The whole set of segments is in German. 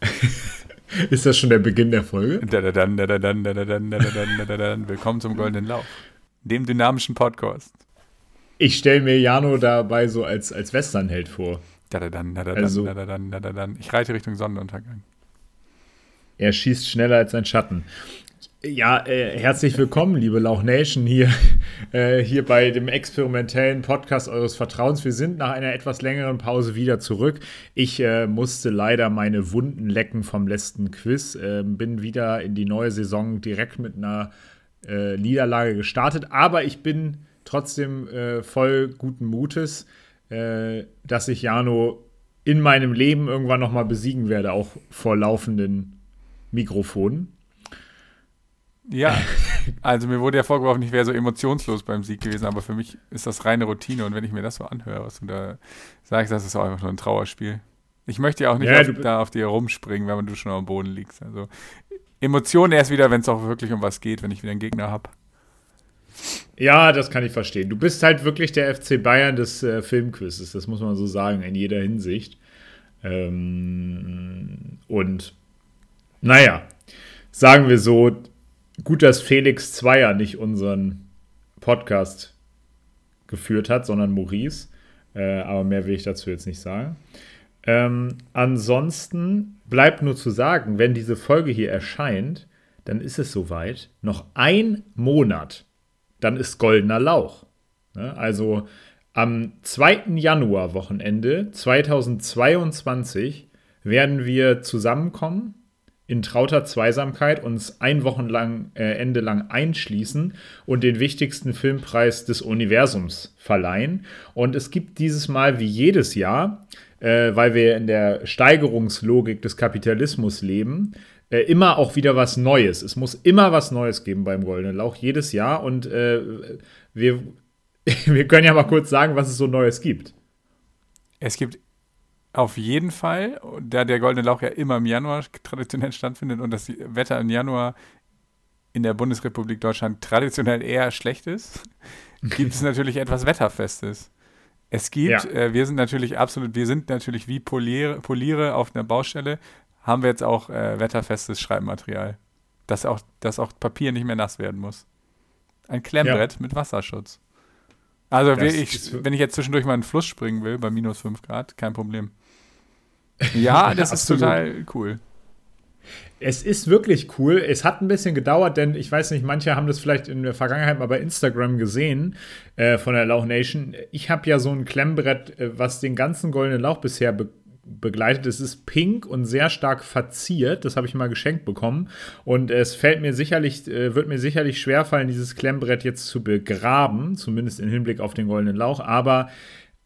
Ist das schon der Beginn der Folge? Willkommen zum Goldenen Lauf, dem dynamischen Podcast. Ich stelle mir Jano dabei so als, als Westernheld vor. Also, ich reite Richtung Sonnenuntergang. Er schießt schneller als sein Schatten. Ja, äh, herzlich willkommen, liebe Lauch Nation, hier, äh, hier bei dem experimentellen Podcast eures Vertrauens. Wir sind nach einer etwas längeren Pause wieder zurück. Ich äh, musste leider meine Wunden lecken vom letzten Quiz. Ähm, bin wieder in die neue Saison direkt mit einer äh, Niederlage gestartet, aber ich bin trotzdem äh, voll guten Mutes, äh, dass ich Jano in meinem Leben irgendwann nochmal besiegen werde, auch vor laufenden Mikrofonen. Ja, also mir wurde ja vorgeworfen, ich wäre so emotionslos beim Sieg gewesen, aber für mich ist das reine Routine und wenn ich mir das so anhöre, was du da sagst, das ist auch einfach nur ein Trauerspiel. Ich möchte ja auch nicht ja, auf, da auf dir rumspringen, wenn du schon am Boden liegst. Also Emotionen erst wieder, wenn es auch wirklich um was geht, wenn ich wieder einen Gegner habe. Ja, das kann ich verstehen. Du bist halt wirklich der FC Bayern des äh, Filmquizzes, das muss man so sagen, in jeder Hinsicht. Ähm, und naja, sagen wir so, gut, dass Felix Zweier nicht unseren Podcast geführt hat, sondern Maurice. Äh, aber mehr will ich dazu jetzt nicht sagen. Ähm, ansonsten bleibt nur zu sagen, wenn diese Folge hier erscheint, dann ist es soweit. Noch ein Monat, dann ist goldener Lauch. Ne? Also am 2. Januar Wochenende 2022 werden wir zusammenkommen in trauter Zweisamkeit uns ein Wochenlang, äh, lang einschließen und den wichtigsten Filmpreis des Universums verleihen. Und es gibt dieses Mal wie jedes Jahr, äh, weil wir in der Steigerungslogik des Kapitalismus leben, äh, immer auch wieder was Neues. Es muss immer was Neues geben beim Goldenen Lauch, jedes Jahr. Und äh, wir, wir können ja mal kurz sagen, was es so Neues gibt. Es gibt auf jeden Fall, da der Goldene Lauch ja immer im Januar traditionell stattfindet und das Wetter im Januar in der Bundesrepublik Deutschland traditionell eher schlecht ist, gibt es natürlich etwas Wetterfestes. Es gibt, ja. äh, wir sind natürlich absolut, wir sind natürlich wie Poliere, Poliere auf einer Baustelle, haben wir jetzt auch äh, wetterfestes Schreibmaterial, dass auch, dass auch Papier nicht mehr nass werden muss. Ein Klemmbrett ja. mit Wasserschutz. Also, ich, wenn ich jetzt zwischendurch mal in den Fluss springen will, bei minus 5 Grad, kein Problem. Ja, das ist total cool. Es ist wirklich cool. Es hat ein bisschen gedauert, denn ich weiß nicht, manche haben das vielleicht in der Vergangenheit mal bei Instagram gesehen äh, von der Lauch Nation. Ich habe ja so ein Klemmbrett, äh, was den ganzen goldenen Lauch bisher be begleitet. Es ist pink und sehr stark verziert. Das habe ich mal geschenkt bekommen. Und es fällt mir sicherlich, äh, wird mir sicherlich schwerfallen, dieses Klemmbrett jetzt zu begraben, zumindest im Hinblick auf den goldenen Lauch. Aber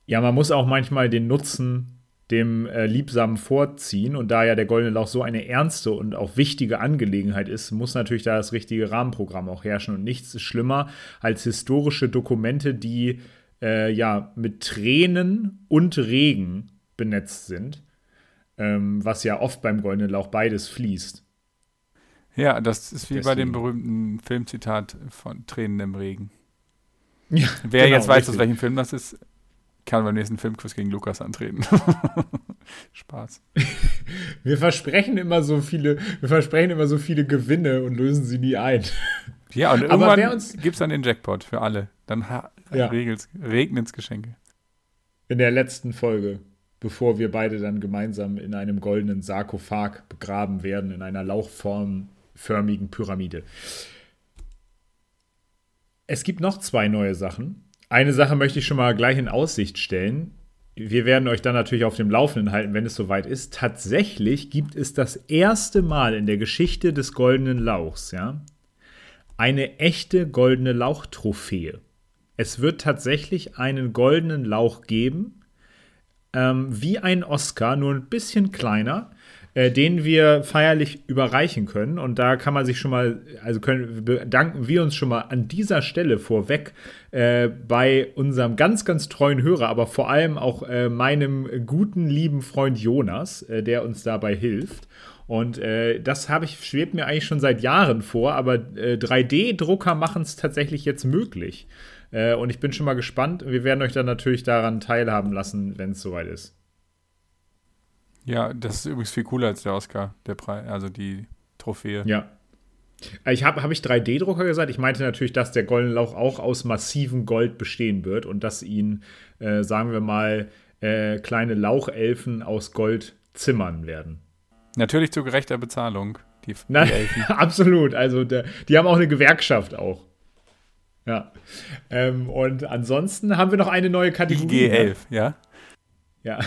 ja, man muss auch manchmal den Nutzen dem äh, Liebsamen vorziehen. Und da ja der Goldene Lauch so eine ernste und auch wichtige Angelegenheit ist, muss natürlich da das richtige Rahmenprogramm auch herrschen. Und nichts ist schlimmer als historische Dokumente, die äh, ja mit Tränen und Regen benetzt sind. Ähm, was ja oft beim Goldenen Lauch beides fließt. Ja, das ist wie Deswegen. bei dem berühmten Filmzitat von Tränen im Regen. Ja, Wer genau, jetzt weiß, aus welchem Film das ist, kann beim nächsten Filmquiz gegen Lukas antreten. Spaß. Wir versprechen immer so viele, wir versprechen immer so viele Gewinne und lösen sie nie ein. Ja, und irgendwann gibt es dann den Jackpot für alle. Dann ja. regnet es Geschenke. In der letzten Folge, bevor wir beide dann gemeinsam in einem goldenen Sarkophag begraben werden, in einer lauchformförmigen Pyramide. Es gibt noch zwei neue Sachen. Eine Sache möchte ich schon mal gleich in Aussicht stellen. Wir werden euch dann natürlich auf dem Laufenden halten, wenn es soweit ist. Tatsächlich gibt es das erste Mal in der Geschichte des goldenen Lauchs, ja, eine echte goldene Lauchtrophäe. Es wird tatsächlich einen goldenen Lauch geben, ähm, wie ein Oscar, nur ein bisschen kleiner. äh, den wir feierlich überreichen können. Und da kann man sich schon mal, also können, bedanken wir uns schon mal an dieser Stelle vorweg äh, bei unserem ganz, ganz treuen Hörer, aber vor allem auch äh, meinem guten, lieben Freund Jonas, äh, der uns dabei hilft. Und äh, das habe ich, schwebt mir eigentlich schon seit Jahren vor, aber 3D-Drucker machen es tatsächlich jetzt möglich. Und ich bin schon mal gespannt. Wir werden euch dann natürlich daran teilhaben lassen, wenn es soweit ist. Ja, das ist übrigens viel cooler als der Oscar, der Preis, also die Trophäe. Ja. Ich habe hab ich 3D-Drucker gesagt? Ich meinte natürlich, dass der Goldene Lauch auch aus massivem Gold bestehen wird und dass ihn, äh, sagen wir mal, äh, kleine Lauchelfen aus Gold zimmern werden. Natürlich zu gerechter Bezahlung, die, die Elfen. absolut. Also der, die haben auch eine Gewerkschaft auch. Ja. Ähm, und ansonsten haben wir noch eine neue Kategorie. G11, ne? ja? Ja.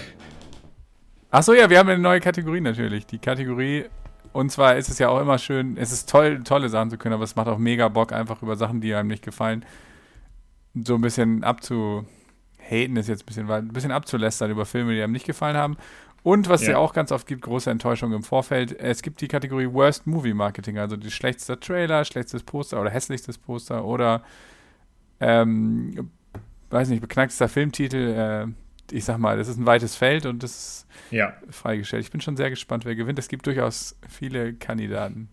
Achso, ja, wir haben eine neue Kategorie natürlich. Die Kategorie, und zwar ist es ja auch immer schön, es ist toll, tolle Sachen zu können, aber es macht auch mega Bock, einfach über Sachen, die einem nicht gefallen, so ein bisschen abzuhaten ist jetzt ein bisschen, ein bisschen abzulästern über Filme, die einem nicht gefallen haben. Und was es ja. ja auch ganz oft gibt, große Enttäuschung im Vorfeld. Es gibt die Kategorie Worst Movie Marketing, also die schlechteste Trailer, schlechtestes Poster oder hässlichstes Poster oder ähm, weiß nicht, beknacktester Filmtitel, äh, ich sag mal, das ist ein weites Feld und das ist ja. freigestellt. Ich bin schon sehr gespannt, wer gewinnt. Es gibt durchaus viele Kandidaten.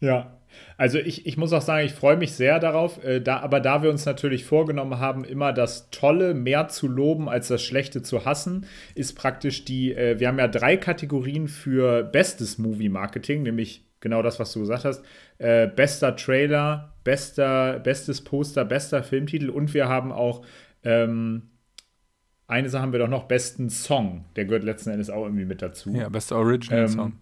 Ja, also ich, ich muss auch sagen, ich freue mich sehr darauf, äh, da, aber da wir uns natürlich vorgenommen haben, immer das Tolle mehr zu loben als das Schlechte zu hassen, ist praktisch die, äh, wir haben ja drei Kategorien für bestes Movie-Marketing, nämlich genau das, was du gesagt hast, äh, bester Trailer, bester, bestes Poster, bester Filmtitel und wir haben auch ähm, eine Sache haben wir doch noch, besten Song. Der gehört letzten Endes auch irgendwie mit dazu. Ja, bester Original ähm, Song.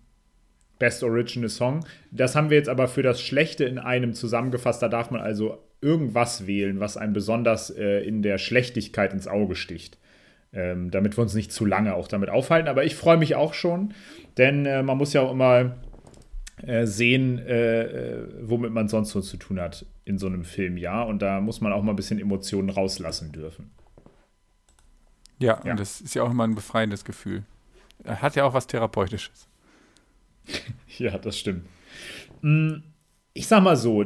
Best Original Song. Das haben wir jetzt aber für das Schlechte in einem zusammengefasst. Da darf man also irgendwas wählen, was einem besonders äh, in der Schlechtigkeit ins Auge sticht. Ähm, damit wir uns nicht zu lange auch damit aufhalten. Aber ich freue mich auch schon, denn äh, man muss ja auch immer äh, sehen, äh, äh, womit man sonst so zu tun hat in so einem Film, ja. Und da muss man auch mal ein bisschen Emotionen rauslassen dürfen. Ja, ja, und das ist ja auch immer ein befreiendes Gefühl. Hat ja auch was Therapeutisches. ja, das stimmt. Mm, ich sag mal so,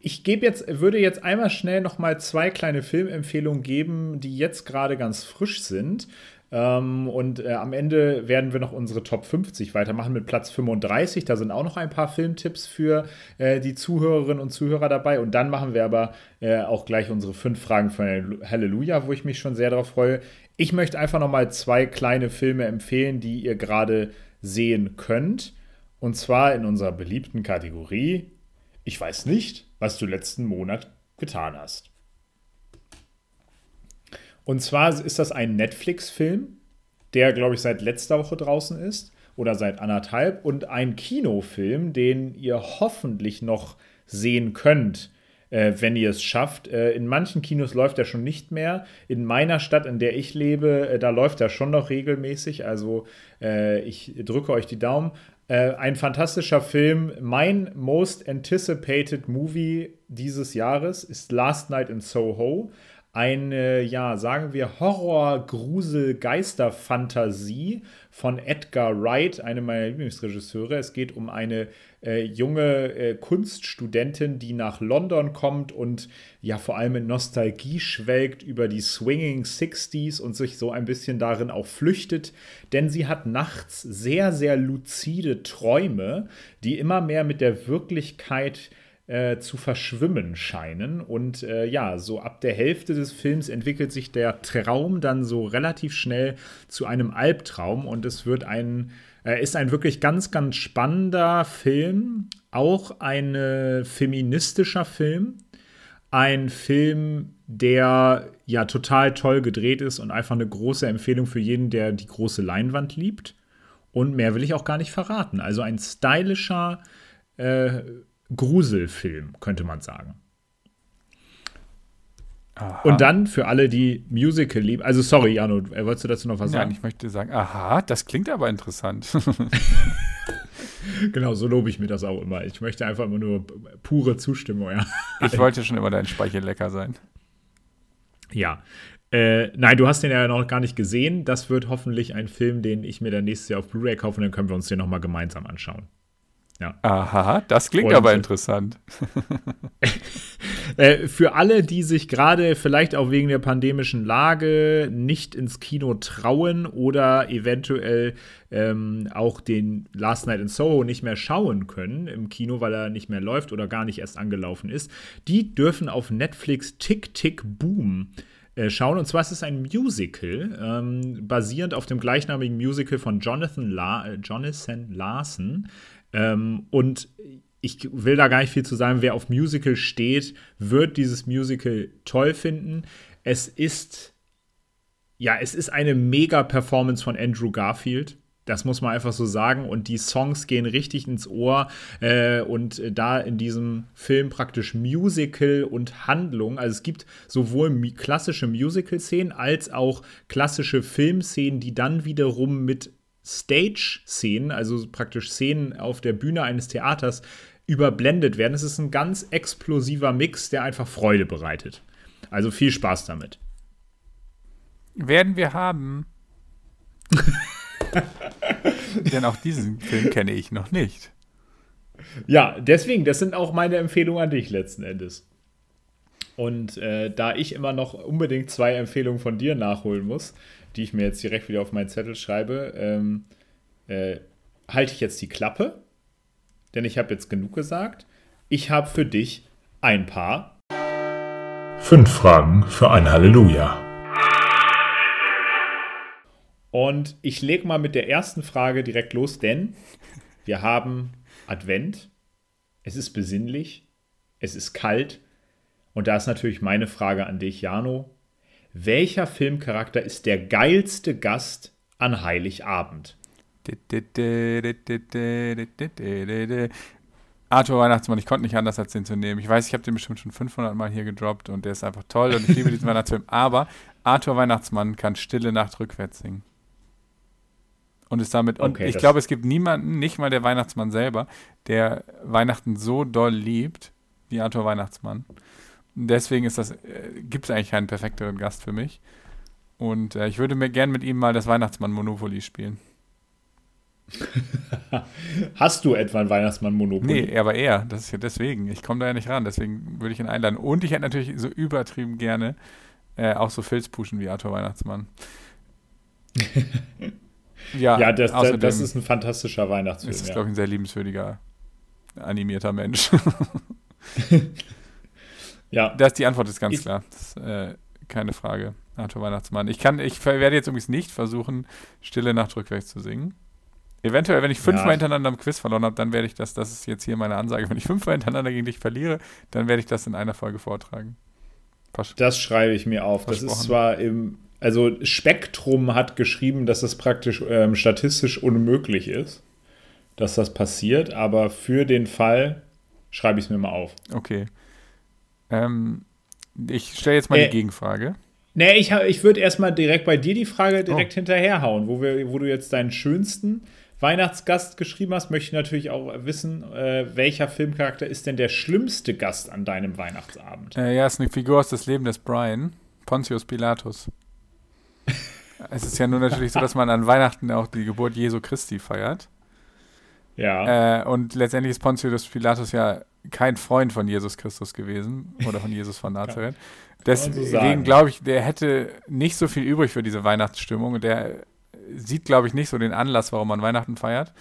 ich gebe jetzt, würde jetzt einmal schnell noch mal zwei kleine Filmempfehlungen geben, die jetzt gerade ganz frisch sind. Ähm, und äh, am Ende werden wir noch unsere Top 50 weitermachen mit Platz 35. Da sind auch noch ein paar Filmtipps für äh, die Zuhörerinnen und Zuhörer dabei. Und dann machen wir aber äh, auch gleich unsere fünf Fragen von Halleluja, wo ich mich schon sehr darauf freue. Ich möchte einfach noch mal zwei kleine Filme empfehlen, die ihr gerade sehen könnt. Und zwar in unserer beliebten Kategorie Ich weiß nicht, was du letzten Monat getan hast. Und zwar ist das ein Netflix-Film, der, glaube ich, seit letzter Woche draußen ist oder seit anderthalb und ein Kinofilm, den ihr hoffentlich noch sehen könnt äh, wenn ihr es schafft. Äh, in manchen Kinos läuft er schon nicht mehr. In meiner Stadt, in der ich lebe, äh, da läuft er schon noch regelmäßig. Also äh, ich drücke euch die Daumen. Äh, ein fantastischer Film. Mein most anticipated Movie dieses Jahres ist Last Night in Soho eine, ja, sagen wir, Horror-Grusel-Geister-Fantasie von Edgar Wright, einem meiner Lieblingsregisseure. Es geht um eine äh, junge äh, Kunststudentin, die nach London kommt und ja vor allem in Nostalgie schwelgt über die Swinging Sixties und sich so ein bisschen darin auch flüchtet, denn sie hat nachts sehr, sehr luzide Träume, die immer mehr mit der Wirklichkeit äh, zu verschwimmen scheinen. Und äh, ja, so ab der Hälfte des Films entwickelt sich der Traum dann so relativ schnell zu einem Albtraum und es wird ein, ist ein wirklich ganz, ganz spannender Film, auch ein äh, feministischer Film. Ein Film, der ja total toll gedreht ist und einfach eine große Empfehlung für jeden, der die große Leinwand liebt. Und mehr will ich auch gar nicht verraten. Also ein stylischer, äh, Gruselfilm, könnte man sagen. Aha. Und dann für alle, die Musical lieben. Also, sorry, Jano, äh, wolltest du dazu noch was sagen? Nein, ich möchte sagen, aha, das klingt aber interessant. genau, so lobe ich mir das auch immer. Ich möchte einfach immer nur pure Zustimmung. Ja. Ich wollte schon immer dein Speichel lecker sein. Ja. Äh, nein, du hast den ja noch gar nicht gesehen. Das wird hoffentlich ein Film, den ich mir dann nächstes Jahr auf Blu-ray kaufe und dann können wir uns den nochmal gemeinsam anschauen. Ja. Aha, das klingt und, aber interessant. äh, für alle, die sich gerade vielleicht auch wegen der pandemischen Lage nicht ins Kino trauen oder eventuell ähm, auch den Last Night in Soho nicht mehr schauen können im Kino, weil er nicht mehr läuft oder gar nicht erst angelaufen ist, die dürfen auf Netflix Tick Tick Boom äh, schauen. Und zwar ist es ein Musical, ähm, basierend auf dem gleichnamigen Musical von Jonathan, La äh, Jonathan Larson. Ähm, und ich will da gar nicht viel zu sagen. Wer auf Musical steht, wird dieses Musical toll finden. Es ist, ja, es ist eine Mega-Performance von Andrew Garfield. Das muss man einfach so sagen. Und die Songs gehen richtig ins Ohr. Äh, und da in diesem Film praktisch Musical und Handlung, also es gibt sowohl klassische Musical-Szenen als auch klassische Filmszenen, die dann wiederum mit Stage-Szenen, also praktisch Szenen auf der Bühne eines Theaters, überblendet werden. Es ist ein ganz explosiver Mix, der einfach Freude bereitet. Also viel Spaß damit. Werden wir haben. Denn auch diesen Film kenne ich noch nicht. Ja, deswegen, das sind auch meine Empfehlungen an dich letzten Endes. Und äh, da ich immer noch unbedingt zwei Empfehlungen von dir nachholen muss, die ich mir jetzt direkt wieder auf meinen Zettel schreibe, ähm, äh, halte ich jetzt die Klappe, denn ich habe jetzt genug gesagt. Ich habe für dich ein paar. Fünf Fragen für ein Halleluja. Und ich lege mal mit der ersten Frage direkt los, denn wir haben Advent. Es ist besinnlich. Es ist kalt. Und da ist natürlich meine Frage an dich, Jano. Welcher Filmcharakter ist der geilste Gast an Heiligabend? Arthur Weihnachtsmann, ich konnte nicht anders als den zu nehmen. Ich weiß, ich habe den bestimmt schon 500 Mal hier gedroppt und der ist einfach toll und ich liebe diesen Weihnachtsfilm. Aber Arthur Weihnachtsmann kann Stille Nacht rückwärts singen. Und ist damit, und okay, ich glaube, es gibt niemanden, nicht mal der Weihnachtsmann selber, der Weihnachten so doll liebt wie Arthur Weihnachtsmann. Deswegen ist das, äh, gibt es eigentlich keinen perfekteren Gast für mich. Und äh, ich würde mir gern mit ihm mal das Weihnachtsmann Monopoly spielen. Hast du etwa ein Weihnachtsmann Monopoly? Nee, aber er. Das ist ja deswegen. Ich komme da ja nicht ran. Deswegen würde ich ihn einladen. Und ich hätte natürlich so übertrieben gerne äh, auch so Filzpuschen wie Arthur Weihnachtsmann. ja, ja das, außerdem, das ist ein fantastischer Weihnachtsfilm. Das ist, ja. glaube ich, ein sehr liebenswürdiger, animierter Mensch. Ja. Das, die Antwort ist ganz ich, klar. Das, äh, keine Frage. Arthur Weihnachtsmann. Ich kann, ich werde jetzt übrigens nicht versuchen, Stille Nacht rückwärts zu singen. Eventuell, wenn ich fünfmal ja. hintereinander am Quiz verloren habe, dann werde ich das, das ist jetzt hier meine Ansage, wenn ich fünfmal hintereinander gegen dich verliere, dann werde ich das in einer Folge vortragen. Vers das schreibe ich mir auf. Das ist zwar im, also Spektrum hat geschrieben, dass es praktisch ähm, statistisch unmöglich ist, dass das passiert, aber für den Fall schreibe ich es mir mal auf. Okay. Ähm, ich stelle jetzt mal äh, die Gegenfrage. Nee, ich, ich würde erstmal direkt bei dir die Frage direkt oh. hinterherhauen, wo, wir, wo du jetzt deinen schönsten Weihnachtsgast geschrieben hast, möchte ich natürlich auch wissen, äh, welcher Filmcharakter ist denn der schlimmste Gast an deinem Weihnachtsabend? Äh, ja, ist eine Figur aus das Leben des Brian, Pontius Pilatus. es ist ja nur natürlich so, dass man an Weihnachten auch die Geburt Jesu Christi feiert. Ja. Äh, und letztendlich ist Pontius Pilatus ja kein Freund von Jesus Christus gewesen oder von Jesus von Nazareth. Deswegen glaube ich, der hätte nicht so viel übrig für diese Weihnachtsstimmung. Der sieht, glaube ich, nicht so den Anlass, warum man Weihnachten feiert.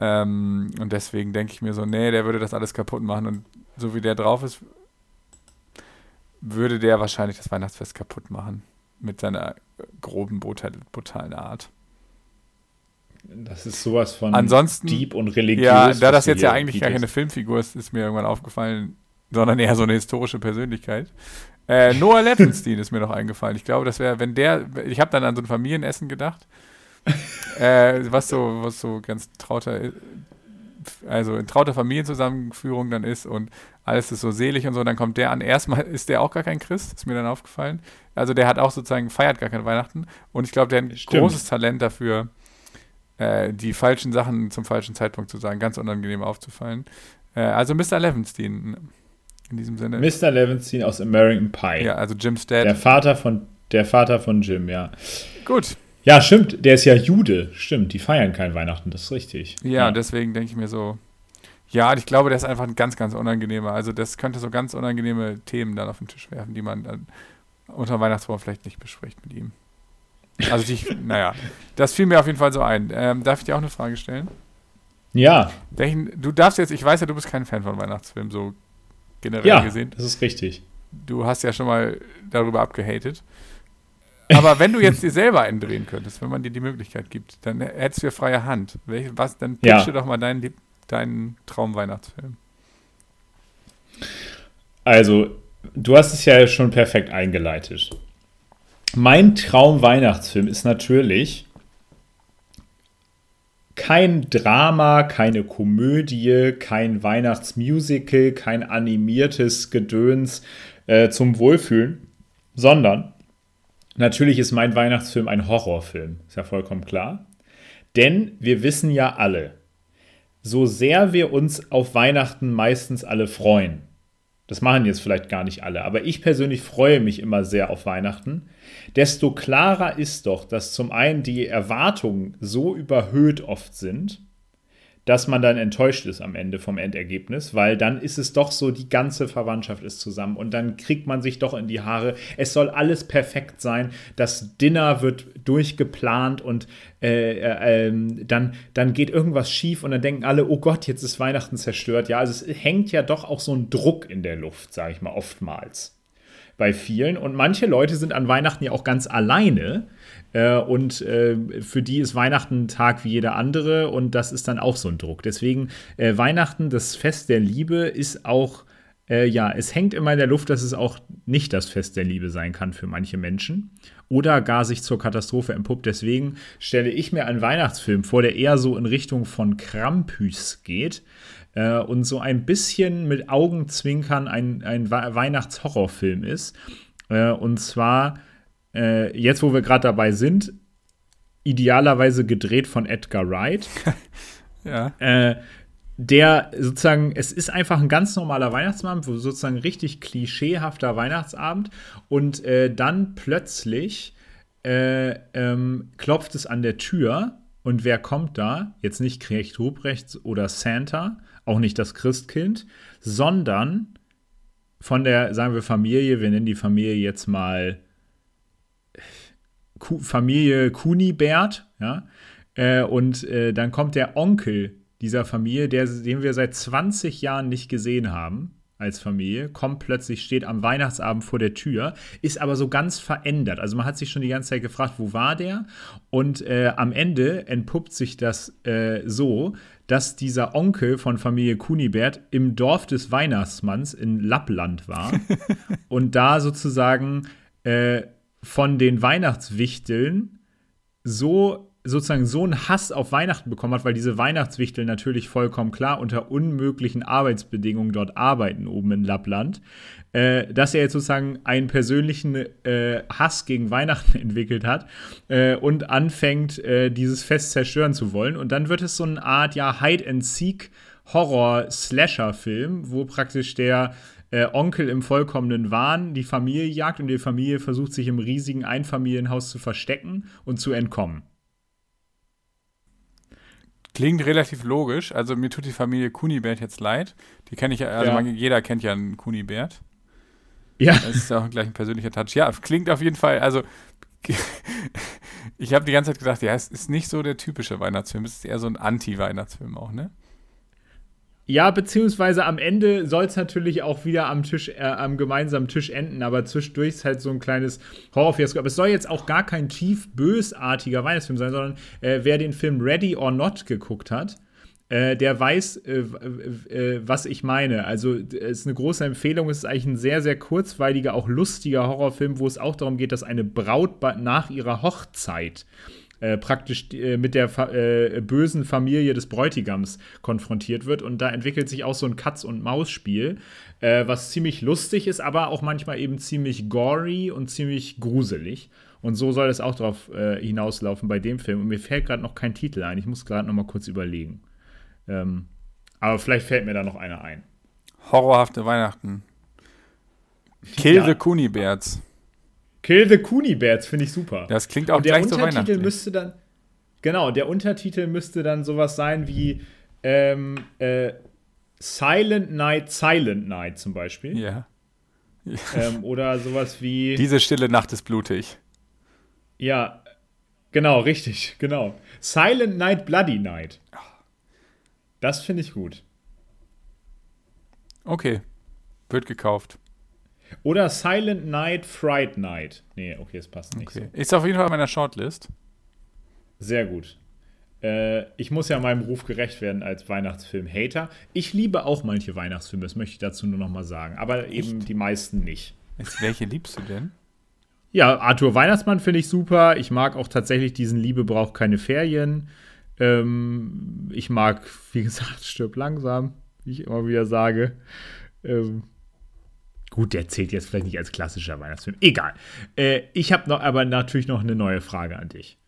Ähm, und deswegen denke ich mir so, nee, der würde das alles kaputt machen. Und so wie der drauf ist, würde der wahrscheinlich das Weihnachtsfest kaputt machen. Mit seiner groben, brutalen Art. Das ist sowas von Ansonsten, deep und religiös. Ja, da das jetzt ja eigentlich gar keine Filmfigur ist, ist mir irgendwann aufgefallen, sondern eher so eine historische Persönlichkeit. Äh, Noah Levenstein ist mir noch eingefallen. Ich glaube, das wäre, wenn der, ich habe dann an so ein Familienessen gedacht, äh, was so, was so ganz trauter, also in trauter Familienzusammenführung dann ist und alles ist so selig und so, dann kommt der an. Erstmal ist der auch gar kein Christ, ist mir dann aufgefallen. Also der hat auch sozusagen, feiert gar kein Weihnachten und ich glaube, der hat ein Stimmt. großes Talent dafür, äh, die falschen Sachen zum falschen Zeitpunkt zu sagen, ganz unangenehm aufzufallen. Äh, also Mr. Levenstein in diesem Sinne. Mr. Levenstein aus American Pie. Ja, also Jim Stead. Der Vater von Der Vater von Jim, ja. Gut. Ja, stimmt, der ist ja Jude. Stimmt, die feiern kein Weihnachten, das ist richtig. Ja, ja. deswegen denke ich mir so, ja, ich glaube, der ist einfach ein ganz, ganz unangenehmer. Also das könnte so ganz unangenehme Themen dann auf den Tisch werfen, die man dann unter Weihnachtsbaum vielleicht nicht bespricht mit ihm. Also die, naja, das fiel mir auf jeden Fall so ein. Ähm, darf ich dir auch eine Frage stellen? Ja. Du darfst jetzt, ich weiß ja, du bist kein Fan von Weihnachtsfilmen, so generell ja, gesehen. das ist richtig. Du hast ja schon mal darüber abgehatet. Aber wenn du jetzt dir selber einen drehen könntest, wenn man dir die Möglichkeit gibt, dann hättest du ja freie Hand. Welch, was, dann pitche ja. doch mal deinen, deinen Traumweihnachtsfilm. Also, du hast es ja schon perfekt eingeleitet. Mein Traumweihnachtsfilm ist natürlich kein Drama, keine Komödie, kein Weihnachtsmusical, kein animiertes Gedöns äh, zum Wohlfühlen, sondern natürlich ist mein Weihnachtsfilm ein Horrorfilm, ist ja vollkommen klar. Denn wir wissen ja alle, so sehr wir uns auf Weihnachten meistens alle freuen, das machen jetzt vielleicht gar nicht alle, aber ich persönlich freue mich immer sehr auf Weihnachten, desto klarer ist doch, dass zum einen die Erwartungen so überhöht oft sind, dass man dann enttäuscht ist am Ende vom Endergebnis, weil dann ist es doch so, die ganze Verwandtschaft ist zusammen und dann kriegt man sich doch in die Haare. Es soll alles perfekt sein. Das Dinner wird durchgeplant und äh, äh, ähm, dann, dann geht irgendwas schief und dann denken alle, oh Gott, jetzt ist Weihnachten zerstört. Ja, also es hängt ja doch auch so ein Druck in der Luft, sage ich mal, oftmals bei vielen. Und manche Leute sind an Weihnachten ja auch ganz alleine äh, und äh, für die ist Weihnachten ein Tag wie jeder andere und das ist dann auch so ein Druck. Deswegen äh, Weihnachten, das Fest der Liebe, ist auch, äh, ja, es hängt immer in der Luft, dass es auch nicht das Fest der Liebe sein kann für manche Menschen oder gar sich zur Katastrophe entpuppt. Deswegen stelle ich mir einen Weihnachtsfilm vor, der eher so in Richtung von Krampus geht äh, und so ein bisschen mit Augenzwinkern ein, ein Weihnachtshorrorfilm ist. Äh, und zwar äh, jetzt, wo wir gerade dabei sind, idealerweise gedreht von Edgar Wright. ja. Äh, der sozusagen, es ist einfach ein ganz normaler Weihnachtsabend, sozusagen richtig klischeehafter Weihnachtsabend und äh, dann plötzlich äh, ähm, klopft es an der Tür und wer kommt da? Jetzt nicht Knecht Ruprecht oder Santa, auch nicht das Christkind, sondern von der, sagen wir, Familie, wir nennen die Familie jetzt mal Familie Kunibert, ja, äh, und äh, dann kommt der Onkel dieser Familie, der, den wir seit 20 Jahren nicht gesehen haben als Familie, kommt plötzlich, steht am Weihnachtsabend vor der Tür, ist aber so ganz verändert. Also man hat sich schon die ganze Zeit gefragt, wo war der? Und äh, am Ende entpuppt sich das äh, so, dass dieser Onkel von Familie Kunibert im Dorf des Weihnachtsmanns in Lappland war und da sozusagen äh, von den Weihnachtswichteln so sozusagen so einen Hass auf Weihnachten bekommen hat, weil diese Weihnachtswichtel natürlich vollkommen klar unter unmöglichen Arbeitsbedingungen dort arbeiten oben in Lappland, äh, dass er jetzt sozusagen einen persönlichen äh, Hass gegen Weihnachten entwickelt hat äh, und anfängt, äh, dieses Fest zerstören zu wollen. Und dann wird es so eine Art ja Hide and Seek Horror-Slasher-Film, wo praktisch der äh, Onkel im vollkommenen Wahn die Familie jagt und die Familie versucht sich im riesigen Einfamilienhaus zu verstecken und zu entkommen. Klingt relativ logisch. Also mir tut die Familie Kunibert jetzt leid. Die kenne ich ja, also ja. Man, jeder kennt ja einen Kunibert. Ja. Das ist auch gleich ein persönlicher Touch. Ja, klingt auf jeden Fall, also ich habe die ganze Zeit gedacht, ja, es ist nicht so der typische Weihnachtsfilm, es ist eher so ein Anti-Weihnachtsfilm auch, ne? Ja, beziehungsweise am Ende soll es natürlich auch wieder am Tisch, äh, am gemeinsamen Tisch enden, aber zwischendurch ist halt so ein kleines Horrorfiasko. Aber es soll jetzt auch gar kein tief bösartiger Weihnachtsfilm sein, sondern äh, wer den Film Ready or Not geguckt hat, äh, der weiß, äh, äh, was ich meine. Also, es ist eine große Empfehlung. Es ist eigentlich ein sehr, sehr kurzweiliger, auch lustiger Horrorfilm, wo es auch darum geht, dass eine Braut nach ihrer Hochzeit äh, praktisch äh, mit der äh, bösen Familie des Bräutigams konfrontiert wird. Und da entwickelt sich auch so ein Katz-und-Maus-Spiel, was ziemlich lustig ist, aber auch manchmal eben ziemlich gory und ziemlich gruselig. Und so soll es auch darauf äh, hinauslaufen bei dem Film. Und mir fällt gerade noch kein Titel ein. Ich muss gerade noch mal kurz überlegen. Ähm, aber vielleicht fällt mir da noch einer ein. Horrorhafte Weihnachten. Kill ja. the Kunibärts. Kill the Bats finde ich super. Das klingt auch Und der gleich so Untertitel weihnachtlich. müsste dann, genau, der Untertitel müsste dann sowas sein wie ähm, äh, Silent Night, Silent Night zum Beispiel. ja. Ähm, oder sowas wie, Diese stille Nacht ist blutig. ja, genau, richtig, genau. Silent Night, Bloody Night. Das finde ich gut. Okay. Wird gekauft. Oder Silent Night, Fright Night. Nee, okay, das passt nicht Okay. Ist auf jeden Fall auf meiner Shortlist. so. Sehr gut. Äh, ich muss ja meinem Ruf gerecht werden als Weihnachtsfilm-Hater. Ich liebe auch manche Weihnachtsfilme, das möchte ich dazu nur noch mal sagen. Aber eben die meisten nicht. Jetzt, welche liebst du denn? Ja, Arthur Weihnachtsmann finde ich super. Ich mag auch tatsächlich diesen Liebe braucht keine Ferien. Ähm, ich mag, wie gesagt, Stirb langsam, wie ich immer wieder sage. Ähm, gut, der zählt jetzt vielleicht nicht als klassischer Weihnachtsfilm. Egal. Äh, ich habe noch, aber natürlich noch eine neue Frage an dich.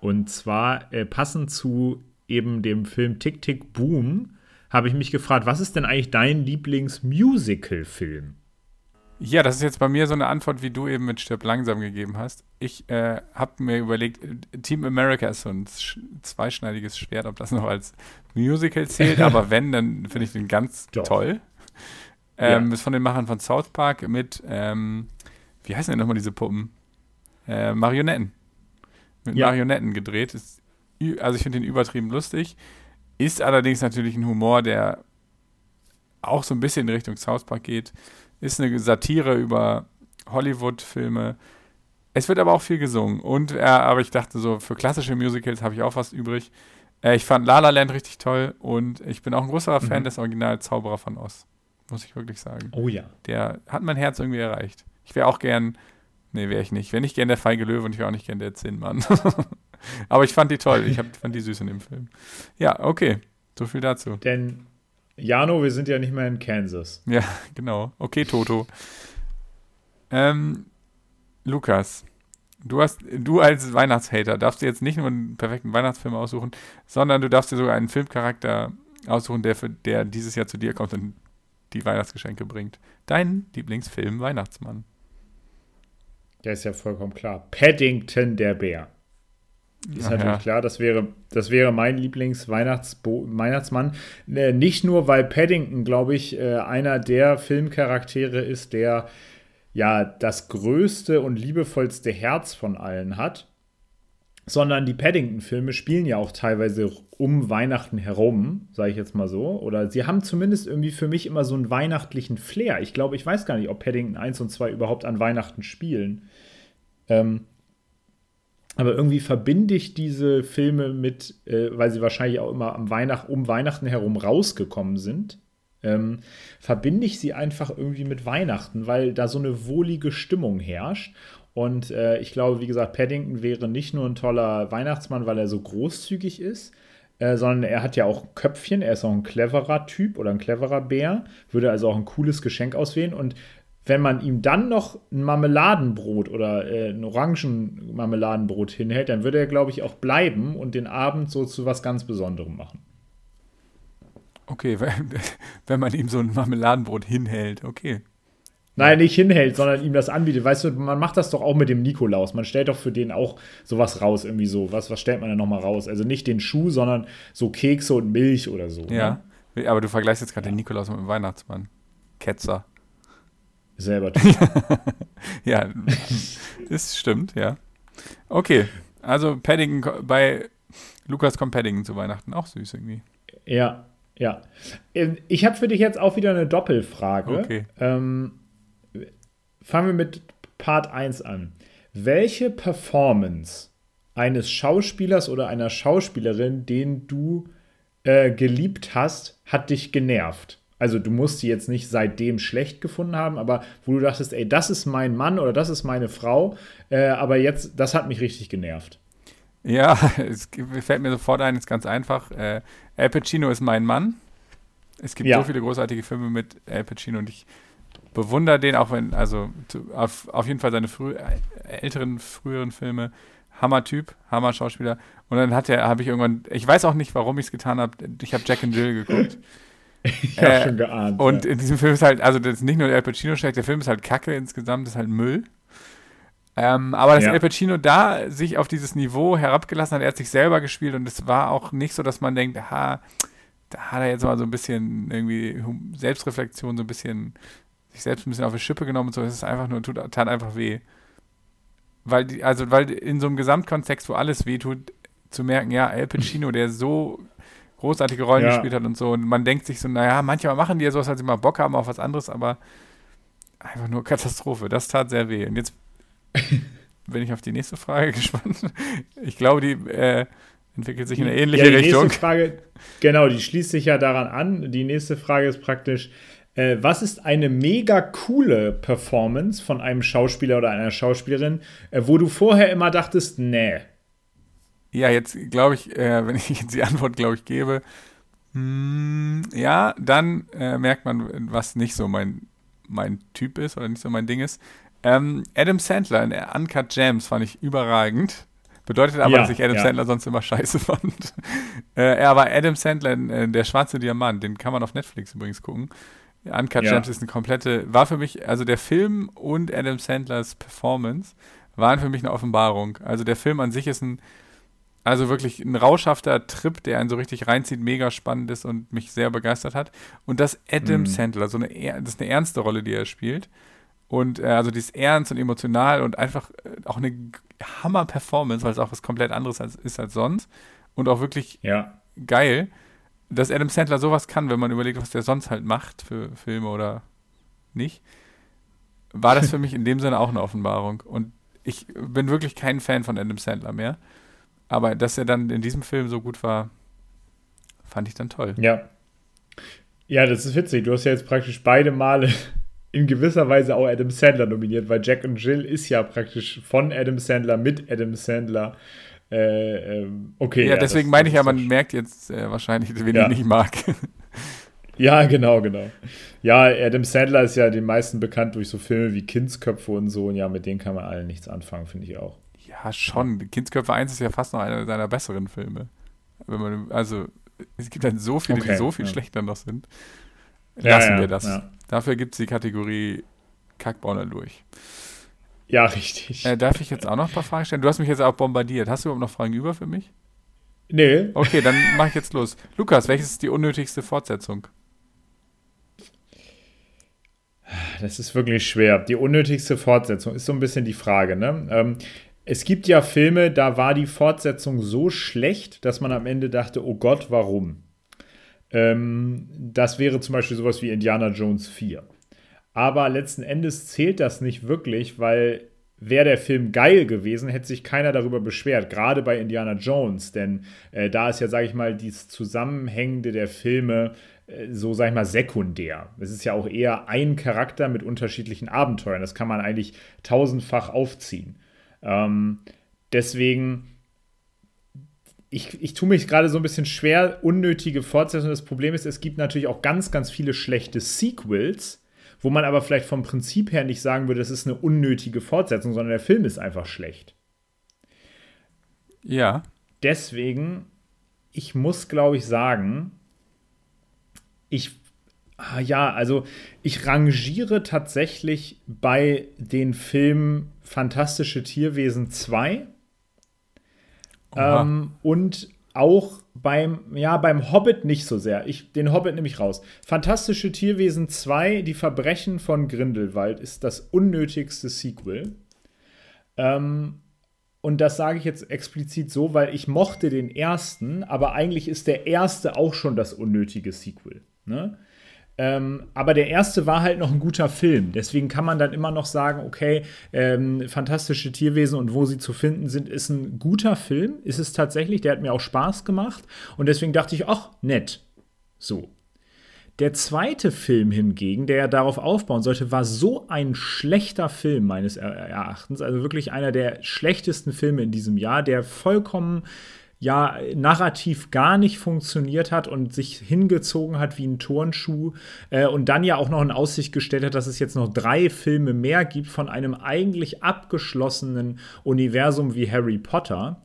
Und zwar äh, passend zu eben dem Film Tick Tick Boom habe ich mich gefragt, was ist denn eigentlich dein Lieblings-Musical-Film? Ja, das ist jetzt bei mir so eine Antwort, wie du eben mit Stirb langsam gegeben hast. Ich äh, habe mir überlegt, Team America ist so ein sch zweischneidiges Schwert, ob das noch als Musical zählt, aber wenn, dann finde ich den ganz Doch. toll. Ähm, Ja. Ist von den Machern von South Park mit, ähm, wie heißen denn nochmal diese Puppen? Äh, Marionetten. Mit Ja. Marionetten gedreht. Ist, also ich finde den übertrieben lustig. Ist allerdings natürlich ein Humor, der auch so ein bisschen in Richtung South Park geht. Ist eine Satire über Hollywood-Filme. Es wird aber auch viel gesungen. Und, äh, aber ich dachte so, für klassische Musicals habe ich auch was übrig. Äh, ich fand La La Land richtig toll und ich bin auch ein größerer Fan Mhm. des Original Zauberer von Oz. Muss ich wirklich sagen. Oh ja. Der hat mein Herz irgendwie erreicht. Ich wäre auch gern, nee, wäre ich nicht. Wäre nicht gern der feige Löwe und ich wäre auch nicht gern der Zinnmann. aber ich fand die toll. Ich hab, fand die süß in dem Film. Ja, okay. So viel dazu. Denn, Jano, wir sind ja nicht mehr in Kansas. Ja, genau. Okay, Toto. Ähm, Lukas, du hast, du als Weihnachtshater darfst dir jetzt nicht nur einen perfekten Weihnachtsfilm aussuchen, sondern du darfst dir sogar einen Filmcharakter aussuchen, der, für, der dieses Jahr zu dir kommt und die Weihnachtsgeschenke bringt. Dein Lieblingsfilm Weihnachtsmann. Der ist ja vollkommen klar. Paddington der Bär. Ist Ach natürlich ja. klar, das wäre, das wäre mein Lieblings-Weihnachtsmann. Äh, Nicht nur, weil Paddington, glaube ich, äh, einer der Filmcharaktere ist, der ja das größte und liebevollste Herz von allen hat, sondern die Paddington-Filme spielen ja auch teilweise um Weihnachten herum, sage ich jetzt mal so. Oder sie haben zumindest irgendwie für mich immer so einen weihnachtlichen Flair. Ich glaube, ich weiß gar nicht, ob Paddington 1 und 2 überhaupt an Weihnachten spielen. Ähm, aber irgendwie verbinde ich diese Filme mit, äh, weil sie wahrscheinlich auch immer am Weihnacht, um Weihnachten herum rausgekommen sind, ähm, verbinde ich sie einfach irgendwie mit Weihnachten, weil da so eine wohlige Stimmung herrscht. Und äh, ich glaube, wie gesagt, Paddington wäre nicht nur ein toller Weihnachtsmann, weil er so großzügig ist, äh, sondern er hat ja auch ein Köpfchen, er ist auch ein cleverer Typ oder ein cleverer Bär, würde also auch ein cooles Geschenk auswählen. Und wenn man ihm dann noch ein Marmeladenbrot oder äh, ein Orangenmarmeladenbrot hinhält, dann würde er, glaube ich, auch bleiben und den Abend so zu was ganz Besonderem machen. Okay, wenn, man ihm so ein Marmeladenbrot hinhält, okay. Nein, nicht hinhält, sondern ihm das anbietet. Weißt du, man macht das doch auch mit dem Nikolaus. Man stellt doch für den auch sowas raus, irgendwie so. Was, was stellt man denn nochmal raus? Also nicht den Schuh, sondern so Kekse und Milch oder so. Ja. Ne? Aber du vergleichst jetzt gerade den Nikolaus mit dem Weihnachtsmann. Ketzer. Selber. Ja, das stimmt, ja. Okay, also Paddington bei Lukas kommt Paddington zu Weihnachten auch süß irgendwie. Ja, ja. Ähm, Ich habe für dich jetzt auch wieder eine Doppelfrage. Okay. Ähm, fangen wir mit Part 1 an. Welche Performance eines Schauspielers oder einer Schauspielerin, den du äh, geliebt hast, hat dich genervt? Also du musst sie jetzt nicht seitdem schlecht gefunden haben, aber wo du dachtest, ey, das ist mein Mann oder das ist meine Frau, äh, aber jetzt, das hat mich richtig genervt. Ja, es fällt mir sofort ein, ist ganz einfach. Äh, Al Pacino ist mein Mann. Es gibt Ja. so viele großartige Filme mit Al Pacino und ich bewundere den, auch wenn, also zu, auf, auf jeden Fall seine früh, äh, älteren, früheren Filme. Hammer-Typ, Hammer-Schauspieler. Und dann hat er, habe ich irgendwann, ich weiß auch nicht, warum ich es getan habe, ich habe Jack and Jill geguckt. Ich habe Äh, schon geahnt. Und ja. in diesem Film ist halt, also das ist nicht nur der Al Pacino schlecht, der Film ist halt kacke insgesamt, ist halt Müll. Ähm, aber dass Ja. Al Pacino da sich auf dieses Niveau herabgelassen hat, er hat sich selber gespielt und es war auch nicht so, dass man denkt, aha, da hat er jetzt mal so ein bisschen irgendwie Selbstreflexion, so ein bisschen sich selbst ein bisschen auf die Schippe genommen und so. Es ist einfach nur, tut, tat einfach weh. Weil, die, also, weil in so einem Gesamtkontext, wo alles weh tut, zu merken, ja, Al Pacino, der so großartige Rollen Ja. gespielt hat und so. Und man denkt sich so, naja, manchmal machen die ja sowas, als sie mal Bock haben auf was anderes, aber einfach nur Katastrophe. Das tat sehr weh. Und jetzt bin ich auf die nächste Frage gespannt. Ich glaube, die äh, entwickelt sich in eine ähnliche ja, die Richtung. Nächste Frage, genau, die schließt sich ja daran an. Die nächste Frage ist praktisch, äh, was ist eine mega coole Performance von einem Schauspieler oder einer Schauspielerin, äh, wo du vorher immer dachtest, nee. Ja, jetzt glaube ich, äh, wenn ich jetzt die Antwort, glaube ich, gebe, hm, ja, dann äh, merkt man, was nicht so mein, mein Typ ist oder nicht so mein Ding ist. Ähm, Adam Sandler in Uncut Gems fand ich überragend. Bedeutet aber, Ja, dass ich Adam ja. Sandler sonst immer scheiße fand. äh, er war Adam Sandler, in, äh, der schwarze Diamant, den kann man auf Netflix übrigens gucken. Uncut Ja. Gems ist eine komplette, war für mich, also der Film und Adam Sandlers Performance waren für mich eine Offenbarung. Also der Film an sich ist ein, also wirklich ein rauschhafter Trip, der einen so richtig reinzieht, mega spannend ist und mich sehr begeistert hat. Und dass Adam Mhm. Sandler, so eine, das ist eine ernste Rolle, die er spielt. Und äh, also die ist ernst und emotional und einfach äh, auch eine Hammer-Performance, weil es auch was komplett anderes als, ist als sonst. Und auch wirklich Ja. geil, dass Adam Sandler sowas kann, wenn man überlegt, was der sonst halt macht für Filme oder nicht. War das für mich in dem Sinne auch eine Offenbarung. Und ich bin wirklich kein Fan von Adam Sandler mehr. Aber dass er dann in diesem Film so gut war, fand ich dann toll. Ja. Ja, das ist witzig. Du hast ja jetzt praktisch beide Male in gewisser Weise auch Adam Sandler nominiert, weil Jack und Jill ist ja praktisch von Adam Sandler mit Adam Sandler. Äh, ähm, okay. Ja, deswegen das- meine das ich ja, man merkt jetzt äh, wahrscheinlich, wen Ja. ich nicht mag. Ja, genau, genau. Ja, Adam Sandler ist ja den meisten bekannt durch so Filme wie Kindsköpfe und so. Und ja, mit denen kann man allen nichts anfangen, finde ich auch. Ja, schon. Kindsköpfe 1 ist ja fast noch einer seiner besseren Filme. Wenn man, also, es gibt dann so viele, die Okay, so viel ja. schlechter noch sind. Lassen ja, wir das. Dafür gibt es die Kategorie Kackbauner durch. ja richtig. Äh, darf ich jetzt auch noch ein paar Fragen stellen? Du hast mich jetzt auch bombardiert. Hast du überhaupt noch Fragen über für mich? nee, Okay, dann mache ich jetzt los. Lukas, welches ist die unnötigste Fortsetzung? Das ist wirklich schwer. Die unnötigste Fortsetzung ist so ein bisschen die Frage. Ne? Ähm, es gibt ja Filme, da war die Fortsetzung so schlecht, dass man am Ende dachte, oh Gott, warum? Ähm, das wäre zum Beispiel sowas wie Indiana Jones 4. Aber letzten Endes zählt das nicht wirklich, weil wäre der Film geil gewesen, hätte sich keiner darüber beschwert. Gerade bei Indiana Jones, denn äh, da ist ja, sage ich mal, dieses Zusammenhängende der Filme äh, so, sag ich mal, sekundär. Es ist ja auch eher ein Charakter mit unterschiedlichen Abenteuern. Das kann man eigentlich tausendfach aufziehen. Ähm, deswegen, ich, ich tue mich gerade so ein bisschen schwer, unnötige Fortsetzungen. Das Problem ist, es gibt natürlich auch ganz, ganz viele schlechte Sequels, wo man aber vielleicht vom Prinzip her nicht sagen würde, das ist eine unnötige Fortsetzung, sondern der Film ist einfach schlecht. Ja. Deswegen, ich muss, glaube ich, sagen, ich, ah, ja, also ich rangiere tatsächlich bei den Filmen Fantastische Tierwesen 2 Oha. ähm, und auch beim, ja, beim Hobbit nicht so sehr. Ich, den Hobbit nehme ich raus. Fantastische Tierwesen 2, Die Verbrechen von Grindelwald, ist das unnötigste Sequel. Ähm, und das sage ich jetzt explizit so, weil ich mochte den ersten, aber eigentlich ist der erste auch schon das unnötige Sequel. Ne? Ähm, aber der erste war halt noch ein guter Film. Deswegen kann man dann immer noch sagen, okay, ähm, fantastische Tierwesen und wo sie zu finden sind, ist ein guter Film. Ist es tatsächlich. Der hat mir auch Spaß gemacht. Und deswegen dachte ich, ach, nett. So. Der zweite Film hingegen, der ja darauf aufbauen sollte, war so ein schlechter Film meines Er- Erachtens. Also wirklich einer der schlechtesten Filme in diesem Jahr, der vollkommen ja narrativ gar nicht funktioniert hat und sich hingezogen hat wie ein Turnschuh äh, und dann ja auch noch in Aussicht gestellt hat, dass es jetzt noch drei Filme mehr gibt von einem eigentlich abgeschlossenen Universum wie Harry Potter,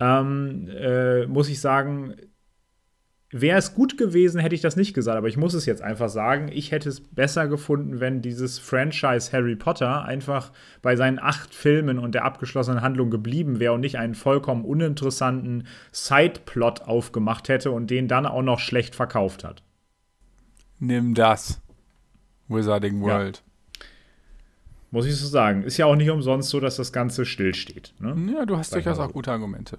ähm, äh, muss ich sagen, wäre es gut gewesen, hätte ich das nicht gesagt, aber ich muss es jetzt einfach sagen. Ich hätte es besser gefunden, wenn dieses Franchise Harry Potter einfach bei seinen acht Filmen und der abgeschlossenen Handlung geblieben wäre und nicht einen vollkommen uninteressanten Sideplot aufgemacht hätte und den dann auch noch schlecht verkauft hat. Nimm das. Wizarding World. Ja. Muss ich so sagen. Ist ja auch nicht umsonst so, dass das Ganze stillsteht. Ne? Ja, du hast durchaus auch gute Argumente.